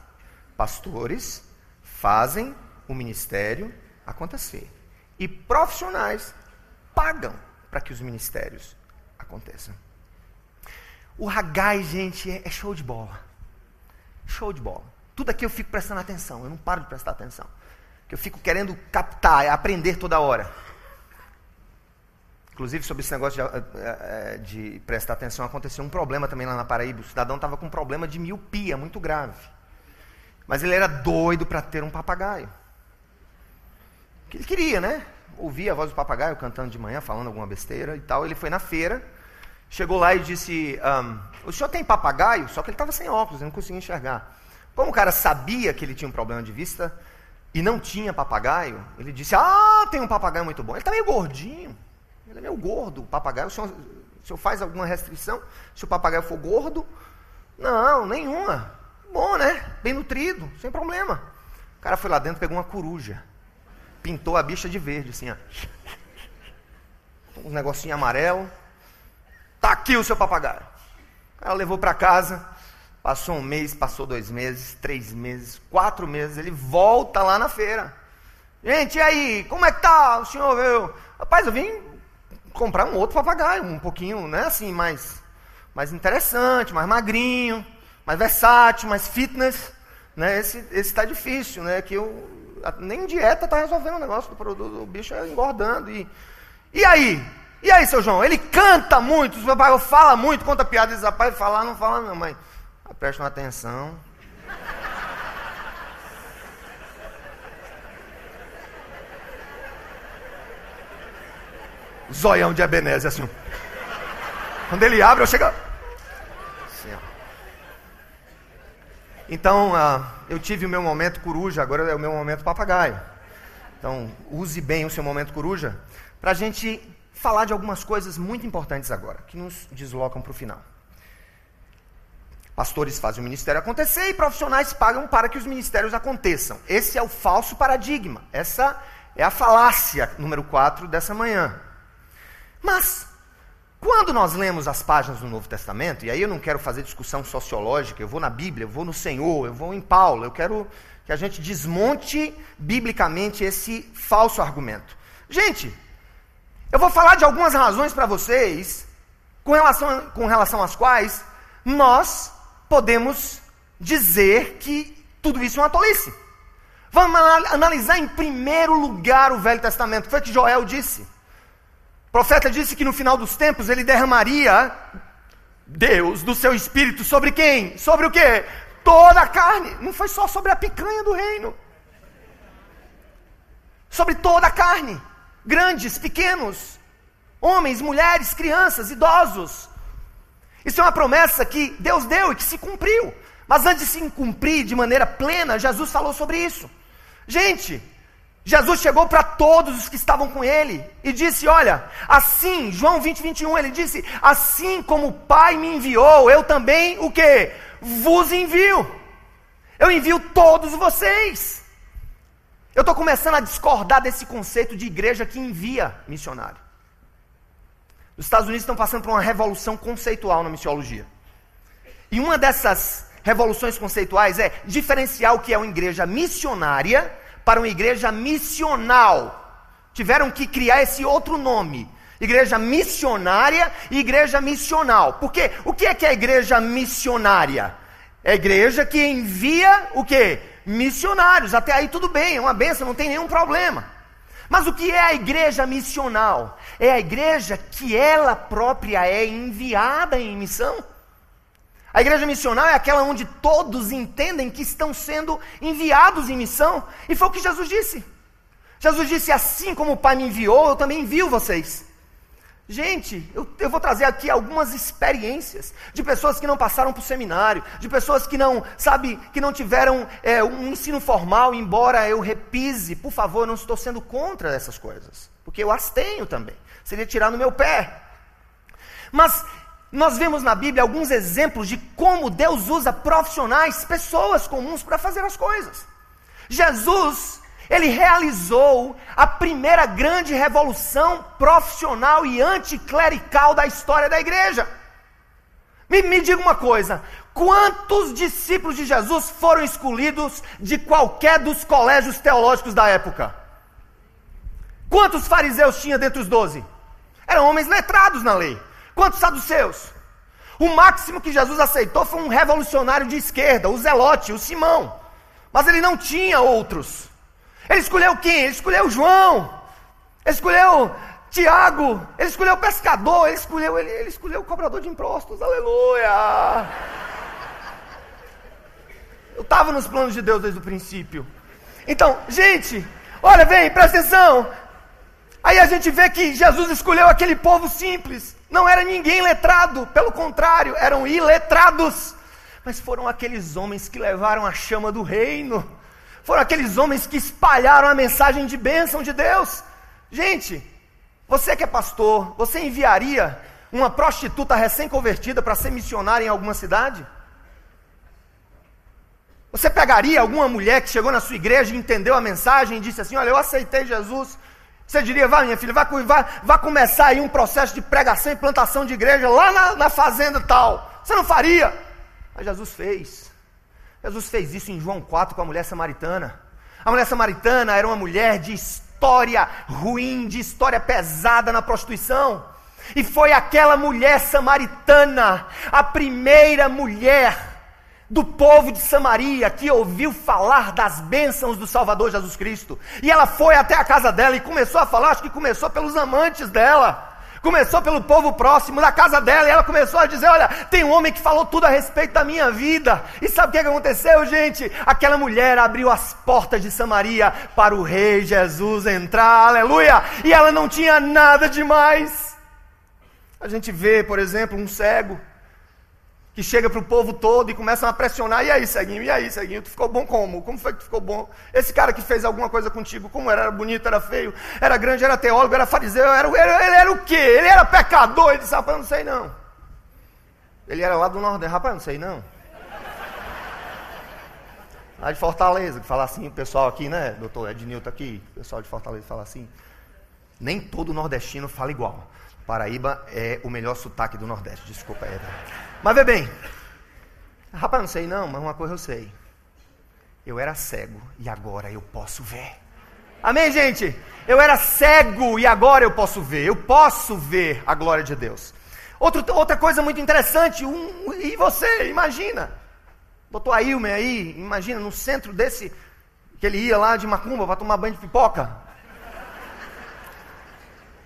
[SPEAKER 1] Pastores fazem o ministério acontecer. E profissionais pagam para que os ministérios aconteçam. O Hagai, gente, é, é show de bola. Show de bola. Tudo aqui eu fico prestando atenção, eu não paro de prestar atenção. Eu fico querendo captar, é aprender toda hora. Inclusive, sobre esse negócio de, eh, de, prestar atenção, aconteceu um problema também lá na Paraíba. O cidadão estava com um problema de miopia muito grave. Mas ele era doido para ter um papagaio. Que ele queria, né? Ouvia a voz do papagaio cantando de manhã, falando alguma besteira e tal. Ele foi na feira, chegou lá e disse: um, O senhor tem papagaio? Só que ele estava sem óculos, ele não conseguia enxergar. Como o cara sabia que ele tinha um problema de vista e não tinha papagaio, ele disse: Ah, tem um papagaio muito bom. Ele está meio gordinho. Ele é meio gordo, o papagaio. O senhor, o senhor faz alguma restrição? Se o papagaio for gordo? Não, nenhuma. Bom, né? Bem nutrido, sem problema. O cara foi lá dentro, pegou uma coruja. Pintou a bicha de verde, assim, ó. Um negocinho amarelo. Tá aqui o seu papagaio. O cara levou para casa. Passou um mês, passou dois meses, três meses, quatro meses. Ele volta lá na feira. Gente, e aí? Como é que tá o senhor? Eu, rapaz, eu vim comprar um outro papagaio, um pouquinho, né? Assim, mais, mais interessante, mais magrinho mais versátil, mais fitness, né? Esse está difícil, né? Que eu, nem dieta está resolvendo o negócio do produto, o bicho é engordando. E, e aí? E aí, seu João? Ele canta muito, o fala muito, conta piada, diz, rapaz, falar não fala não, mas prestem atenção. Zoião de Ebenezer, assim. Quando ele abre, eu chego. Então, uh, eu tive o meu momento coruja, agora é o meu momento papagaio. Então, use bem o seu momento coruja para a gente falar de algumas coisas muito importantes agora, que nos deslocam para o final. Pastores fazem o ministério acontecer e profissionais pagam para que os ministérios aconteçam. Esse é o falso paradigma. Essa é a falácia número 4 dessa manhã. Mas, quando nós lemos as páginas do Novo Testamento, e aí eu não quero fazer discussão sociológica, eu vou na Bíblia, eu vou no Senhor, eu vou em Paulo, eu quero que a gente desmonte biblicamente esse falso argumento. Gente, eu vou falar de algumas razões para vocês com relação, com relação às quais nós podemos dizer que tudo isso é uma tolice. Vamos analisar em primeiro lugar o Velho Testamento. Foi o que Joel disse. O profeta disse que no final dos tempos ele derramaria Deus do seu espírito sobre quem? Sobre o quê? Toda a carne. Não foi só sobre a picanha do reino. Sobre toda a carne. Grandes, pequenos, homens, mulheres, crianças, idosos. Isso é uma promessa que Deus deu e que se cumpriu. Mas antes de se cumprir de maneira plena, Jesus falou sobre isso. Gente, Jesus chegou para todos os que estavam com ele e disse: Olha, assim, João 20, 21, ele disse: Assim como o Pai me enviou, eu também o que? Vos envio. Eu envio todos vocês. Eu estou começando a discordar desse conceito de igreja que envia missionário. Os Estados Unidos estão passando por uma revolução conceitual na missiologia. E uma dessas revoluções conceituais é diferenciar o que é uma igreja missionária para uma igreja missional. Tiveram que criar esse outro nome. Igreja missionária e igreja missional. Porque o que é que é a igreja missionária? É a igreja que envia o que? Missionários. Até aí tudo bem, é uma benção, não tem nenhum problema. Mas o que é a igreja missional? É a igreja que ela própria é enviada em missão. A igreja missional é aquela onde todos entendem que estão sendo enviados em missão. E foi o que Jesus disse. Jesus disse: Assim como o Pai me enviou, eu também envio vocês. Gente, eu, eu, vou trazer aqui algumas experiências de pessoas que não passaram por seminário, de pessoas que não, sabe, que não tiveram é, um ensino formal, embora eu repise, por favor, eu não estou sendo contra essas coisas, porque eu as tenho também, seria tirar no meu pé. Mas nós vemos na Bíblia alguns exemplos de como Deus usa profissionais, pessoas comuns, para fazer as coisas. Jesus ele realizou a primeira grande revolução profissional e anticlerical da história da igreja. Me, me diga uma coisa: quantos discípulos de Jesus foram escolhidos de qualquer dos colégios teológicos da época? Quantos fariseus tinha dentre os doze? Eram homens letrados na lei. Quantos saduceus? O máximo que Jesus aceitou foi um revolucionário de esquerda, o Zelote, o Simão. Mas ele não tinha outros. Ele escolheu quem? Ele escolheu João. Ele escolheu Tiago. Ele escolheu o pescador. Ele escolheu, ele, ele escolheu o cobrador de impostos. Aleluia! Eu estava nos planos de Deus desde o princípio. Então, gente, olha, vem, presta atenção. Aí a gente vê que Jesus escolheu aquele povo simples. Não era ninguém letrado, pelo contrário, eram iletrados. Mas foram aqueles homens que levaram a chama do reino foram aqueles homens que espalharam a mensagem de bênção de Deus. Gente, você que é pastor, você enviaria uma prostituta recém-convertida para ser missionária em alguma cidade? Você pegaria alguma mulher que chegou na sua igreja e entendeu a mensagem e disse assim: Olha, eu aceitei Jesus. Você diria, vai minha filha, vai, vai, vai começar aí um processo de pregação e plantação de igreja lá na, na fazenda tal. Você não faria? Mas Jesus fez. Jesus fez isso em João 4 com a mulher samaritana. A mulher samaritana era uma mulher de história ruim, de história pesada na prostituição. E foi aquela mulher samaritana, a primeira mulher do povo de Samaria que ouviu falar das bênçãos do Salvador Jesus Cristo. E ela foi até a casa dela e começou a falar, acho que começou pelos amantes dela. Começou pelo povo próximo da casa dela e ela começou a dizer: Olha, tem um homem que falou tudo a respeito da minha vida. E sabe o que aconteceu, gente? Aquela mulher abriu as portas de Samaria para o rei Jesus entrar, aleluia! E ela não tinha nada demais. A gente vê, por exemplo, um cego que chega para o povo todo e começam a pressionar. E aí, Ceguinho? E aí, Ceguinho? Tu ficou bom como? Como foi que tu ficou bom? Esse cara que fez alguma coisa contigo, como era? Era bonito, era feio, era grande, era teólogo, era fariseu, era, era, ele era o quê? Ele era pecador. Ele disse, rapaz, eu não sei não. Ele era lá do Nordeste, rapaz, eu não sei não. Lá de Fortaleza, que fala assim, o pessoal aqui, né, doutor Ednilton aqui, o pessoal de Fortaleza fala assim. Nem todo nordestino fala igual. Paraíba é o melhor sotaque do Nordeste, desculpa. É. Mas vê bem, rapaz, não sei não, mas uma coisa eu sei. Eu era cego e agora eu posso ver. Amém, gente? Eu era cego e agora eu posso ver. Eu posso ver a glória de Deus. Outro, outra coisa muito interessante, um, e você, imagina. Doutor Ailme aí, imagina, no centro desse, que ele ia lá de Macumba para tomar banho de pipoca.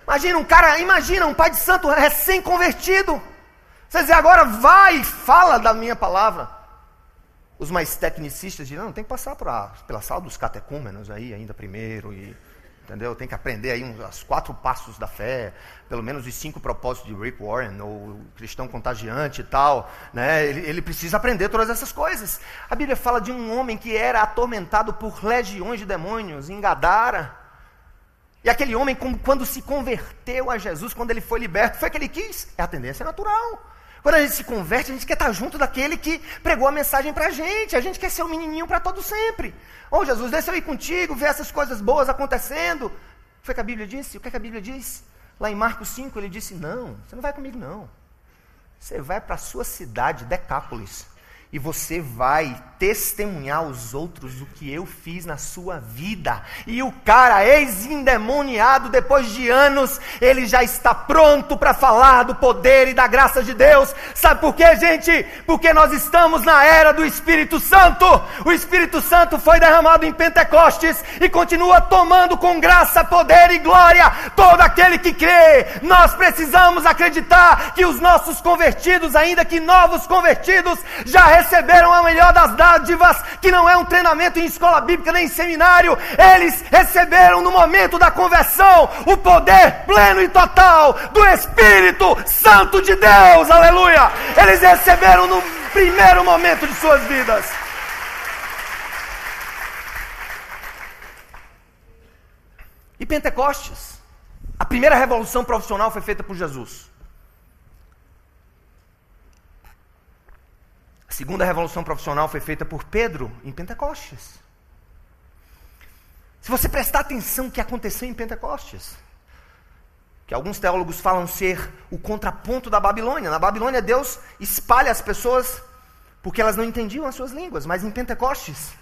[SPEAKER 1] Imagina um cara, imagina um pai de santo recém-convertido. Você dizer, agora vai e fala da minha palavra. Os mais tecnicistas dizem, não, tem que passar pra, pela sala dos catecúmenos aí ainda primeiro. E, entendeu? Tem que aprender aí uns, quatro passos da fé, pelo menos os cinco propósitos de Rick Warren, ou cristão contagiante e tal. Né? Ele, ele precisa aprender todas essas coisas. A Bíblia fala de um homem que era atormentado por legiões de demônios em Gadara. E aquele homem, quando se converteu a Jesus, quando ele foi liberto, foi o que ele quis. É a tendência natural. Quando a gente se converte, a gente quer estar junto daquele que pregou a mensagem para a gente. A gente quer ser o um menininho para todo sempre. Oh, Jesus, deixa eu ir contigo, ver essas coisas boas acontecendo. Foi o que a Bíblia disse? O que, é que a Bíblia diz? Lá em Marcos 5, ele disse: Não, você não vai comigo, não. Você vai para a sua cidade, Decápolis e você vai testemunhar aos outros o que eu fiz na sua vida. E o cara, ex-endemoniado, depois de anos, ele já está pronto para falar do poder e da graça de Deus. Sabe por quê, gente? Porque nós estamos na era do Espírito Santo. O Espírito Santo foi derramado em Pentecostes e continua tomando com graça, poder e glória todo aquele que crê. Nós precisamos acreditar que os nossos convertidos, ainda que novos convertidos, já receberam a melhor das dádivas, que não é um treinamento em escola bíblica nem em seminário, eles receberam no momento da conversão o poder pleno e total do Espírito Santo de Deus, aleluia! Eles receberam no primeiro momento de suas vidas. E Pentecostes? A primeira revolução profissional foi feita por Jesus. Segunda revolução profissional foi feita por Pedro em Pentecostes. Se você prestar atenção o que aconteceu em Pentecostes, que alguns teólogos falam ser o contraponto da Babilônia. Na Babilônia, Deus espalha as pessoas porque elas não entendiam as suas línguas, mas em Pentecostes,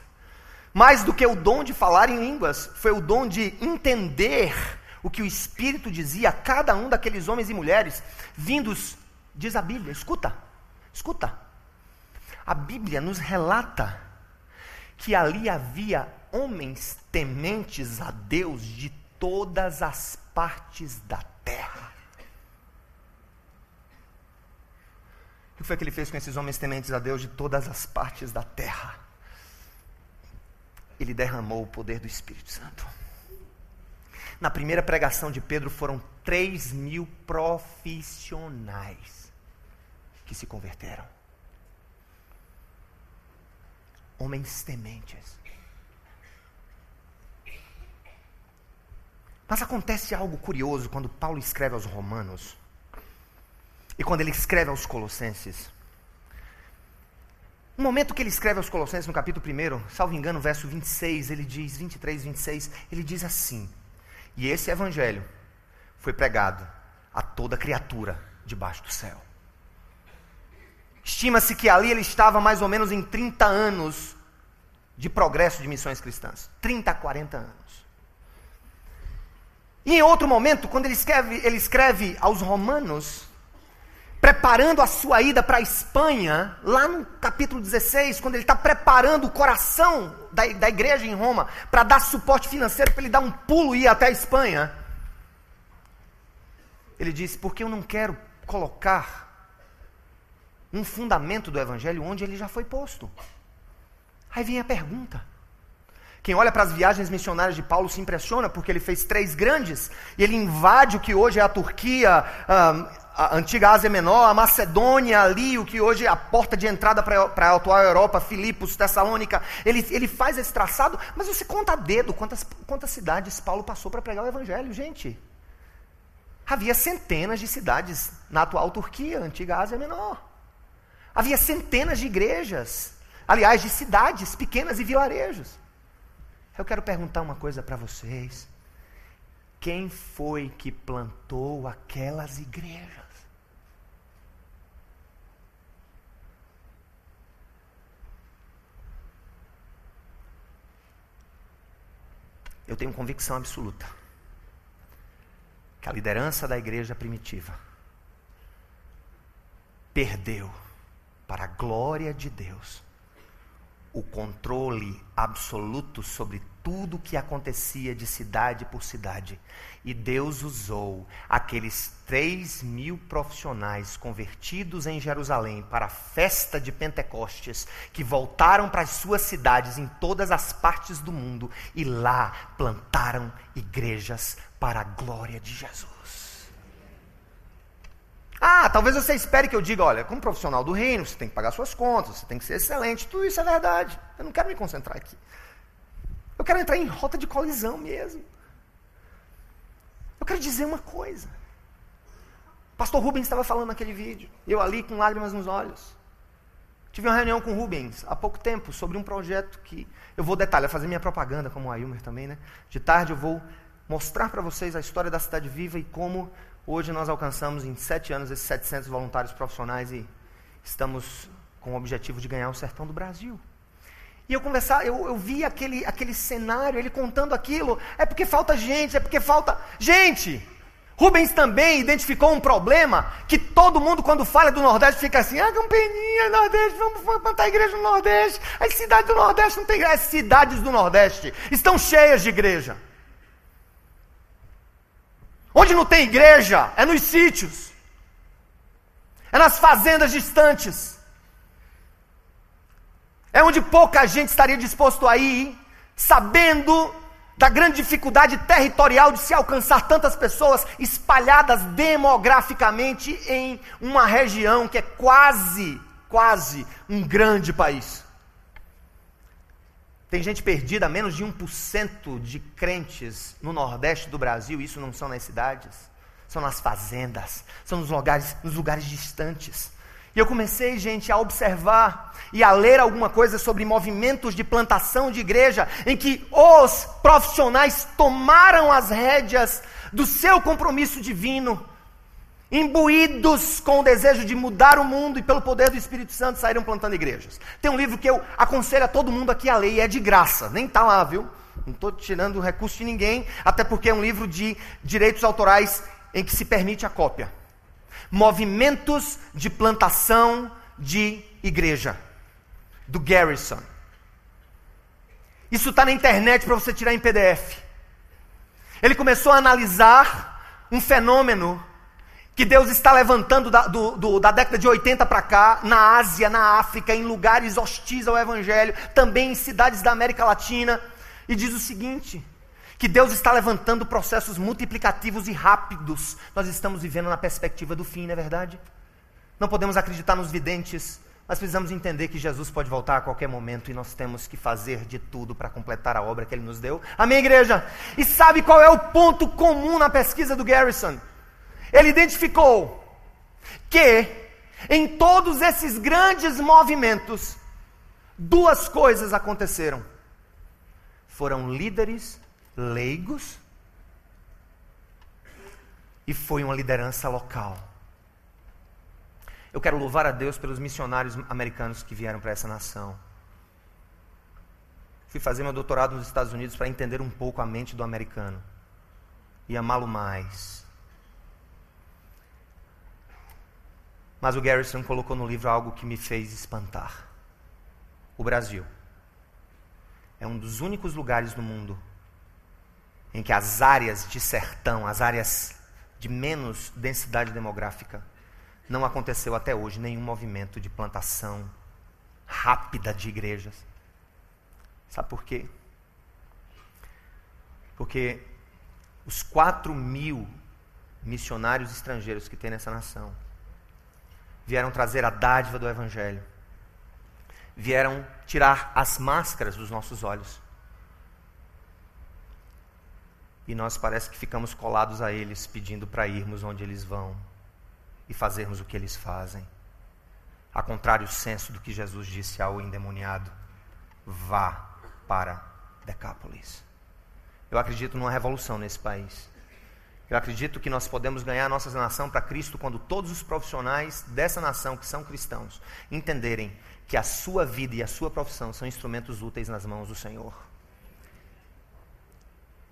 [SPEAKER 1] mais do que o dom de falar em línguas, foi o dom de entender o que o Espírito dizia a cada um daqueles homens e mulheres vindos, diz a Bíblia, escuta, escuta, a Bíblia nos relata que ali havia homens tementes a Deus de todas as partes da terra. O que foi que ele fez com esses homens tementes a Deus de todas as partes da terra? Ele derramou o poder do Espírito Santo. Na primeira pregação de Pedro foram 3 mil profissionais que se converteram homens tementes. Mas acontece algo curioso quando Paulo escreve aos Romanos e quando ele escreve aos Colossenses. No momento que ele escreve aos Colossenses, no capítulo 1, salvo engano, verso 26, ele diz, 23, 26, ele diz assim: E esse evangelho foi pregado a toda criatura debaixo do céu. Estima-se que ali ele estava mais ou menos em 30 anos de progresso de missões cristãs. 30 a 40 anos. E em outro momento, quando ele escreve, ele escreve aos romanos, preparando a sua ida para a Espanha, lá no capítulo 16, quando ele está preparando o coração da, da igreja em Roma para dar suporte financeiro para ele dar um pulo e ir até a Espanha, ele disse: Porque eu não quero colocar um fundamento do evangelho onde ele já foi posto. Aí vem a pergunta: Quem olha para as viagens missionárias de Paulo se impressiona porque ele fez três grandes e ele invade o que hoje é a Turquia, a antiga Ásia Menor, a Macedônia ali, o que hoje é a porta de entrada para a atual Europa, Filipos, Tessalônica. Ele, ele faz esse traçado, mas você conta a dedo quantas, quantas cidades Paulo passou para pregar o Evangelho, gente. Havia centenas de cidades na atual Turquia, antiga Ásia Menor. Havia centenas de igrejas, aliás, de cidades pequenas e vilarejos. Eu quero perguntar uma coisa para vocês. Quem foi que plantou aquelas igrejas? Eu tenho convicção absoluta que a liderança da igreja primitiva perdeu, para a glória de Deus, o controle absoluto sobre tudo o que acontecia de cidade por cidade. E Deus usou aqueles três mil profissionais convertidos em Jerusalém para a festa de Pentecostes, que voltaram para as suas cidades em todas as partes do mundo e lá plantaram igrejas para a glória de Jesus. Ah, talvez você espere que eu diga, olha, como profissional do reino, você tem que pagar suas contas, você tem que ser excelente, tudo isso é verdade. Eu não quero me concentrar aqui. Eu quero entrar em rota de colisão mesmo. Eu quero dizer uma coisa. O pastor Rubens estava falando naquele vídeo, eu ali com lágrimas nos olhos. Tive uma reunião com o Rubens há pouco tempo sobre um projeto que eu vou detalhar, fazer minha propaganda, como o Ailmer também, né? De tarde eu vou mostrar para vocês a história da Cidade Viva e como Hoje nós alcançamos em sete anos esses 700 voluntários profissionais e estamos com o objetivo de ganhar o sertão do Brasil. E eu conversar, eu, eu vi aquele, aquele cenário, ele contando aquilo, é porque falta gente, é porque falta. Gente! Rubens também identificou um problema que todo mundo, quando fala do Nordeste, fica assim: ah, Campeninha, Nordeste, vamos plantar igreja no Nordeste. As cidades do Nordeste não tem igreja. As cidades do Nordeste estão cheias de igreja. Onde não tem igreja, é nos sítios, é nas fazendas distantes, é onde pouca gente estaria disposto a ir, sabendo da grande dificuldade territorial de se alcançar tantas pessoas espalhadas demograficamente em uma região que é quase, quase um grande país. Tem gente perdida, menos de 1% de crentes no Nordeste do Brasil, isso não são nas cidades, são nas fazendas, são nos lugares, nos lugares distantes. E eu comecei, gente, a observar e a ler alguma coisa sobre movimentos de plantação de igreja, em que os profissionais tomaram as rédeas do seu compromisso divino imbuídos com o desejo de mudar o mundo e pelo poder do Espírito Santo saíram plantando igrejas. Tem um livro que eu aconselho a todo mundo aqui a ler e é de graça, nem está lá, viu? Não estou tirando o recurso de ninguém, até porque é um livro de direitos autorais em que se permite a cópia. Movimentos de plantação de igreja, do Garrison. Isso está na internet para você tirar em PDF. Ele começou a analisar um fenômeno que Deus está levantando da, do, do, da década de 80 para cá, na Ásia, na África, em lugares hostis ao Evangelho, também em cidades da América Latina, e diz o seguinte: que Deus está levantando processos multiplicativos e rápidos. Nós estamos vivendo na perspectiva do fim, não é verdade? Não podemos acreditar nos videntes, mas precisamos entender que Jesus pode voltar a qualquer momento e nós temos que fazer de tudo para completar a obra que ele nos deu. Amém, igreja? E sabe qual é o ponto comum na pesquisa do Garrison? Ele identificou que em todos esses grandes movimentos, duas coisas aconteceram. Foram líderes leigos e foi uma liderança local. Eu quero louvar a Deus pelos missionários americanos que vieram para essa nação. Fui fazer meu doutorado nos Estados Unidos para entender um pouco a mente do americano e amá-lo mais Mas o Garrison colocou no livro algo que me fez espantar. O Brasil é um dos únicos lugares no mundo em que as áreas de sertão, as áreas de menos densidade demográfica, não aconteceu até hoje nenhum movimento de plantação rápida de igrejas. Sabe por quê? Porque os 4 mil missionários estrangeiros que tem nessa nação vieram trazer a dádiva do Evangelho, vieram tirar as máscaras dos nossos olhos. E nós parece que ficamos colados a eles, pedindo para irmos onde eles vão e fazermos o que eles fazem. A contrário senso do que Jesus disse ao endemoniado: vá para Decápolis. Eu acredito numa revolução nesse país. Eu acredito que nós podemos ganhar a nossa nação para Cristo quando todos os profissionais dessa nação que são cristãos entenderem que a sua vida e a sua profissão são instrumentos úteis nas mãos do Senhor.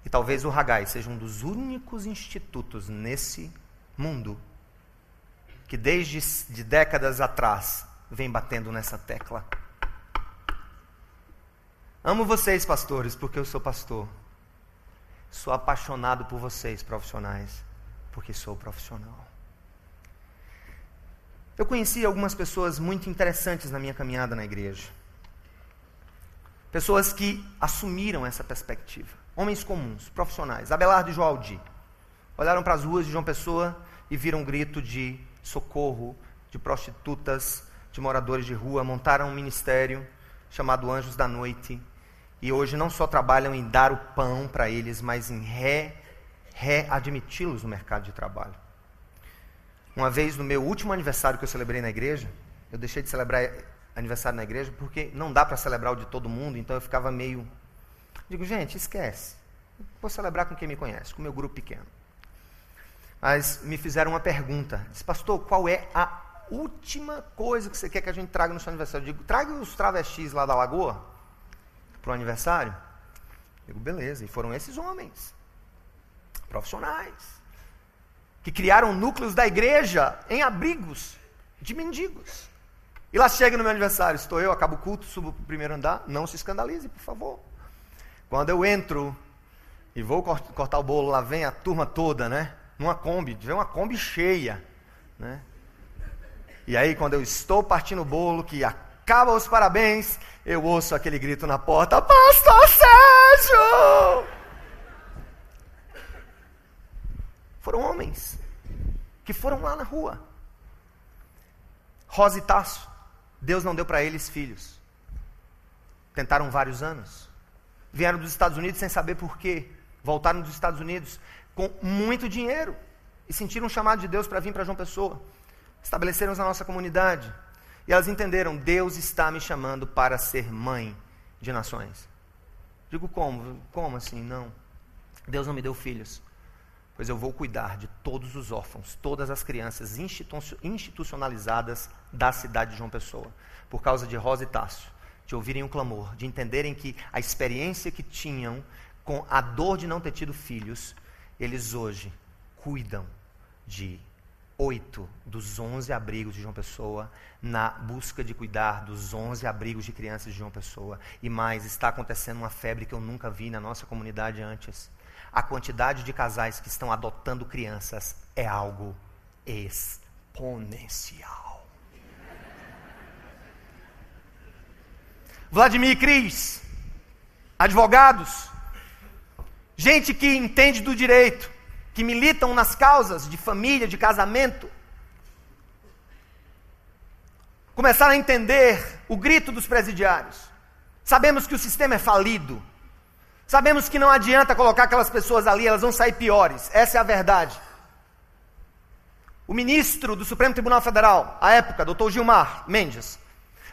[SPEAKER 1] E talvez o Hagai seja um dos únicos institutos nesse mundo que desde de décadas atrás vem batendo nessa tecla. Amo vocês, pastores, porque eu sou pastor. Sou apaixonado por vocês, profissionais, porque sou profissional. Eu conheci algumas pessoas muito interessantes na minha caminhada na igreja. Pessoas que assumiram essa perspectiva. Homens comuns, profissionais. Abelardo e Joaldi. Olharam para as ruas de João Pessoa e viram um grito de socorro de prostitutas, de moradores de rua. Montaram um ministério chamado Anjos da Noite e hoje não só trabalham em dar o pão para eles, mas em readmiti-los no mercado de trabalho. Uma vez no meu último aniversário que eu celebrei na igreja, eu deixei de celebrar aniversário na igreja porque não dá para celebrar o de todo mundo, então eu ficava meio. Digo, gente, esquece. Vou celebrar com quem me conhece, com o meu grupo pequeno. Mas me fizeram uma pergunta. Disse, pastor, qual é a última coisa que você quer que a gente traga no seu aniversário? Eu digo, traga os travestis lá da lagoa para o aniversário? Eu digo, beleza. E foram esses homens, profissionais, que criaram núcleos da igreja em abrigos de mendigos. E lá chega no meu aniversário, estou eu, acabo o culto, subo para o primeiro andar, não se escandalize, por favor. Quando eu entro e vou cortar o bolo, lá vem a turma toda, né? Numa Kombi, vem uma Kombi cheia, né? E aí, quando eu estou partindo o bolo, que acaba os parabéns, eu ouço aquele grito na porta: Pastor Sérgio! Foram homens que foram lá na rua. Rosa e Tasso, Deus não deu para eles filhos. Tentaram vários anos. Vieram dos Estados Unidos sem saber por quê. Voltaram dos Estados Unidos com muito dinheiro e sentiram um chamado de Deus para vir para João Pessoa. Estabeleceram na nossa comunidade. E elas entenderam: Deus está me chamando para ser mãe de nações. Digo, como? Como assim? Não. Deus não me deu filhos. Pois eu vou cuidar de todos os órfãos, todas as crianças institucionalizadas da cidade de João Pessoa, por causa de Rosa e Tássio, de ouvirem o clamor, de entenderem que a experiência que tinham com a dor de não ter tido filhos, eles hoje cuidam de oito dos onze abrigos de João Pessoa na busca de cuidar dos onze abrigos de crianças de João Pessoa. E mais, está acontecendo uma febre que eu nunca vi na nossa comunidade antes. A quantidade de casais que estão adotando crianças é algo exponencial. Vladimir e Cris, advogados, gente que entende do direito, que militam nas causas de família, de casamento, começaram a entender o grito dos presidiários. Sabemos que o sistema é falido. Sabemos que não adianta colocar aquelas pessoas ali, elas vão sair piores. Essa é a verdade. O ministro do Supremo Tribunal Federal, à época, doutor Gilmar Mendes,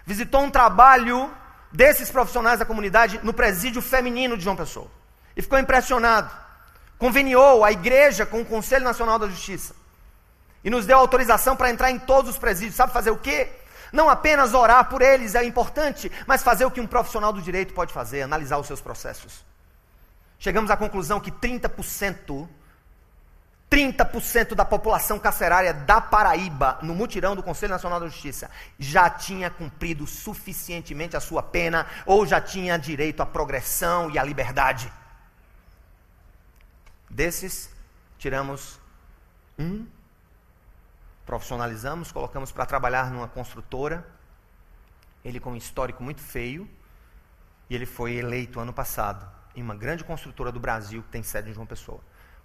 [SPEAKER 1] visitou um trabalho desses profissionais da comunidade no presídio feminino de João Pessoa. E ficou impressionado conveniou a igreja com o Conselho Nacional da Justiça e nos deu autorização para entrar em todos os presídios. Sabe fazer o quê? Não apenas orar por eles é importante, mas fazer o que um profissional do direito pode fazer, analisar os seus processos. Chegamos à conclusão que 30%, 30% da população carcerária da Paraíba, no mutirão do Conselho Nacional da Justiça, já tinha cumprido suficientemente a sua pena ou já tinha direito à progressão e à liberdade. Desses, tiramos um, profissionalizamos, colocamos para trabalhar numa construtora. Ele com um histórico muito feio, e ele foi eleito ano passado em uma grande construtora do Brasil que tem sede em João Pessoa,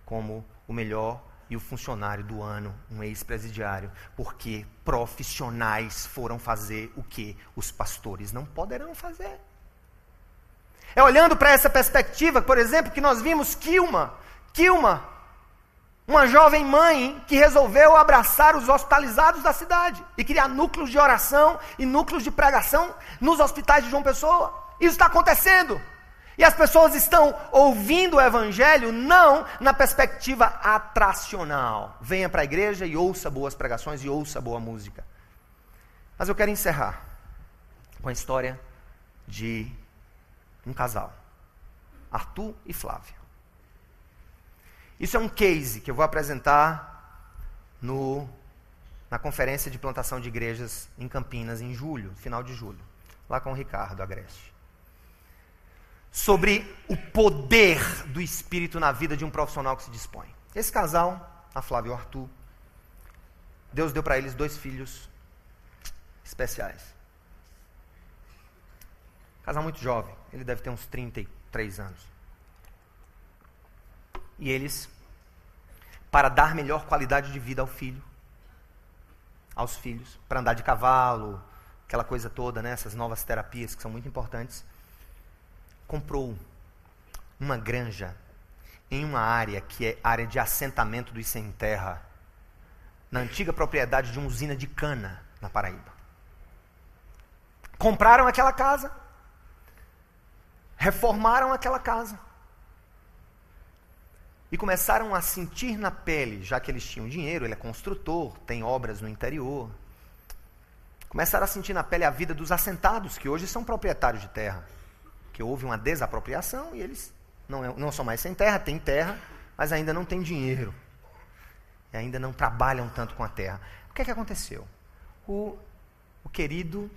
[SPEAKER 1] como o melhor e o funcionário do ano, um ex-presidiário, porque profissionais foram fazer o que os pastores não poderão fazer. É olhando para essa perspectiva, por exemplo, que nós vimos Kilma, Kilma, uma jovem mãe que resolveu abraçar os hospitalizados da cidade e criar núcleos de oração e núcleos de pregação nos hospitais de João Pessoa. Isso está acontecendo. E as pessoas estão ouvindo o evangelho não na perspectiva atracional. Venha para a igreja e ouça boas pregações e ouça boa música. Mas eu quero encerrar com a história de um casal, Arthur e Flávia. Isso é um case que eu vou apresentar no, na conferência de plantação de igrejas em Campinas, em julho, final de julho, lá com o Ricardo Agreste. Sobre o poder do Espírito na vida de um profissional que se dispõe. Esse casal, a Flávia e o Arthur, Deus deu para eles dois filhos especiais. Casal muito jovem, ele deve ter uns 33 anos. E eles, para dar melhor qualidade de vida ao filho, aos filhos, para andar de cavalo, aquela coisa toda, né, essas novas terapias que são muito importantes, comprou uma granja em uma área que é área de assentamento dos sem terra, na antiga propriedade de uma usina de cana na Paraíba. Compraram aquela casa, reformaram aquela casa e começaram a sentir na pele, já que eles tinham dinheiro, ele é construtor, tem obras no interior. Começaram a sentir na pele a vida dos assentados, que hoje são proprietários de terra. Que houve uma desapropriação e eles não, é, não são mais sem terra, têm terra, mas ainda não têm dinheiro. E ainda não trabalham tanto com a terra. O que é que aconteceu? O, o querido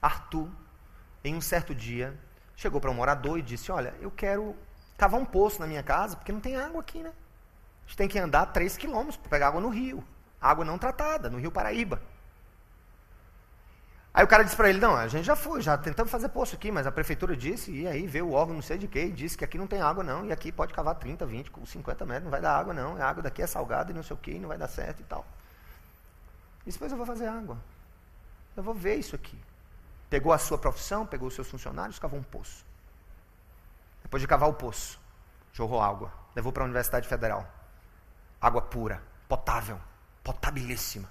[SPEAKER 1] Arthur, em um certo dia, chegou para um morador e disse: Olha, eu quero cavar um poço na minha casa, porque não tem água aqui, né? A gente tem que andar 3 quilômetros para pegar água no rio. Água não tratada, no rio Paraíba. Aí o cara disse para ele: Não, a gente já foi, já tentamos fazer poço aqui, mas a prefeitura disse, e aí veio o órgão não sei de que, e disse que aqui não tem água não, e aqui pode cavar 30, 20, 50 metros, não vai dar água não, a água daqui é salgada e não sei o que, não vai dar certo e tal. E depois eu vou fazer água. Eu vou ver isso aqui. Pegou a sua profissão, pegou os seus funcionários, cavou um poço. Depois de cavar o poço, jorrou água, levou para a Universidade Federal. Água pura, potável, potabilíssima.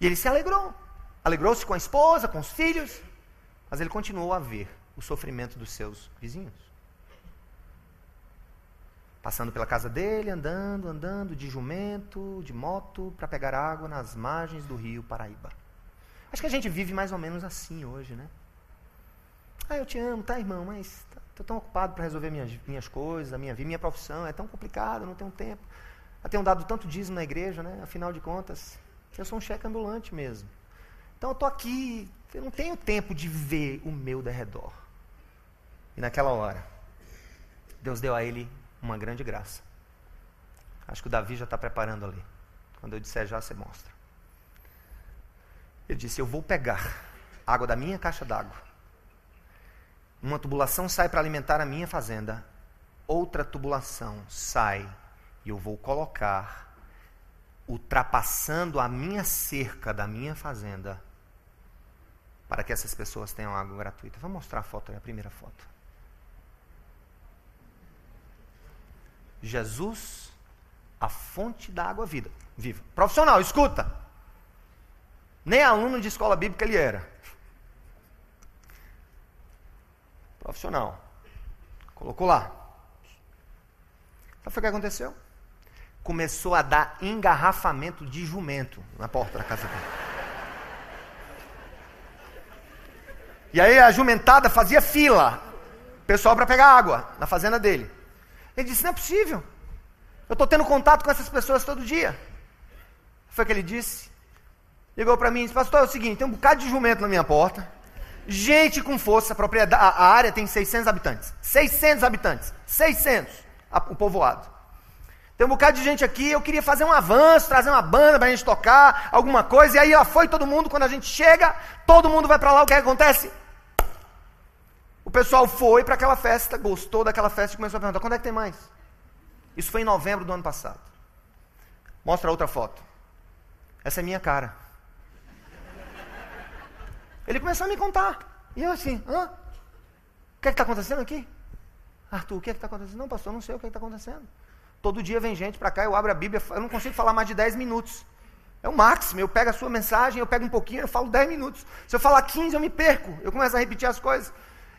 [SPEAKER 1] E ele se alegrou. Alegrou-se com a esposa, com os filhos, mas ele continuou a ver o sofrimento dos seus vizinhos. Passando pela casa dele, andando, andando, de jumento, de moto, para pegar água nas margens do rio Paraíba. Acho que a gente vive mais ou menos assim hoje, né? Ah, eu te amo, tá, irmão, mas estou tão ocupado para resolver minhas, minhas coisas, a minha vida, minha profissão, é tão complicado, não tenho tempo. Eu tenho dado tanto dízimo na igreja, né? Afinal de contas, eu sou um cheque ambulante mesmo. Então eu estou aqui, eu não tenho tempo de ver o meu derredor. E naquela hora, Deus deu a ele uma grande graça. Acho que o Davi já está preparando ali. Quando eu disser já, você mostra. Ele disse: Eu vou pegar água da minha caixa d'água. Uma tubulação sai para alimentar a minha fazenda, outra tubulação sai e eu vou colocar, ultrapassando a minha cerca da minha fazenda, para que essas pessoas tenham água gratuita. Vamos mostrar a foto a primeira foto. Jesus, a fonte da água vida, viva. Profissional, escuta. Nem aluno de escola bíblica ele era. Profissional. Colocou lá. Sabe o que aconteceu? Começou a dar engarrafamento de jumento na porta da casa dele. E aí a jumentada fazia fila, pessoal para pegar água na fazenda dele. Ele disse: Não é possível. Eu estou tendo contato com essas pessoas todo dia. Foi o que ele disse. Ligou para mim e disse, pastor, é o seguinte, tem um bocado de jumento na minha porta, gente com força, a, propriedade, a área tem 600 habitantes, 600 habitantes, 600, a, o povoado. Tem um bocado de gente aqui, eu queria fazer um avanço, trazer uma banda para a gente tocar, alguma coisa, e aí lá foi todo mundo, quando a gente chega, todo mundo vai para lá, o que, é que acontece? O pessoal foi para aquela festa, gostou daquela festa e começou a perguntar: quando é que tem mais? Isso foi em novembro do ano passado. Mostra outra foto. Essa é minha cara. Ele começou a me contar. E eu assim, hã? O que é está acontecendo aqui? Arthur, o que é está acontecendo? Não, pastor, não sei o que é está acontecendo. Todo dia vem gente para cá, eu abro a Bíblia, eu não consigo falar mais de 10 minutos. É o máximo, eu pego a sua mensagem, eu pego um pouquinho, eu falo 10 minutos. Se eu falar 15, eu me perco. Eu começo a repetir as coisas.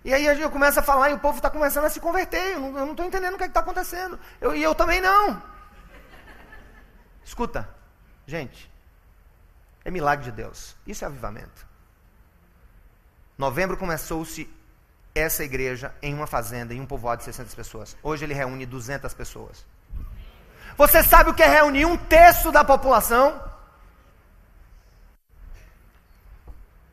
[SPEAKER 1] E aí eu começo a falar e o povo está começando a se converter. Eu não estou entendendo o que é está acontecendo. Eu, e eu também não. Escuta, gente, é milagre de Deus. Isso é avivamento. Novembro começou-se essa igreja em uma fazenda, em um povoado de 600 pessoas. Hoje ele reúne 200 pessoas. Você sabe o que é reunir um terço da população?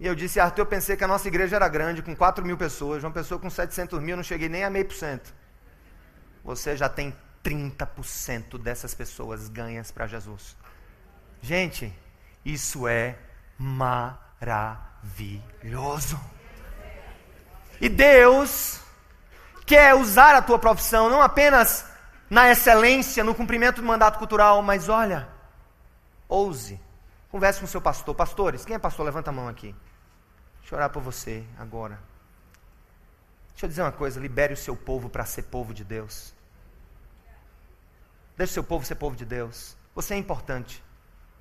[SPEAKER 1] E eu disse, Arthur, eu pensei que a nossa igreja era grande, com 4 mil pessoas. Uma pessoa com 700 mil, não cheguei nem a meio por cento. Você já tem 30% dessas pessoas ganhas para Jesus. Gente, isso é maravilhoso. E Deus quer usar a tua profissão não apenas na excelência, no cumprimento do mandato cultural, mas olha, ouse. Converse com o seu pastor. Pastores, quem é pastor? Levanta a mão aqui. Deixa eu orar por você agora. Deixa eu dizer uma coisa: libere o seu povo para ser povo de Deus. Deixe o seu povo ser povo de Deus. Você é importante,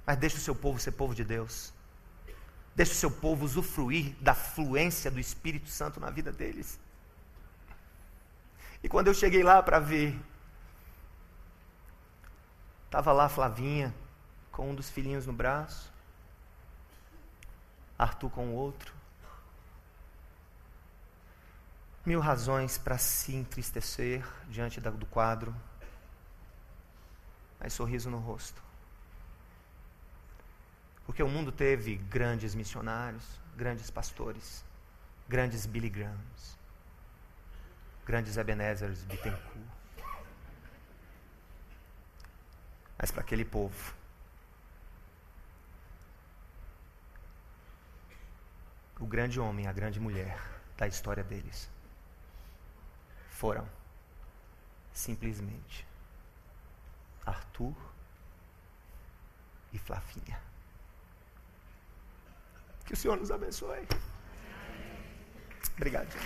[SPEAKER 1] mas deixe o seu povo ser povo de Deus. Deixe o seu povo usufruir da fluência do Espírito Santo na vida deles. E quando eu cheguei lá para ver, estava lá Flavinha com um dos filhinhos no braço, Arthur com o outro. Mil razões para se entristecer diante do quadro, mas sorriso no rosto. Porque o mundo teve grandes missionários, grandes pastores, grandes Billy Grahams, grandes Ebenezers Bittencourt. Mas para aquele povo, o grande homem, a grande mulher da história deles foram simplesmente Arthur e Flavinha. Que o Senhor nos abençoe. Obrigado, gente.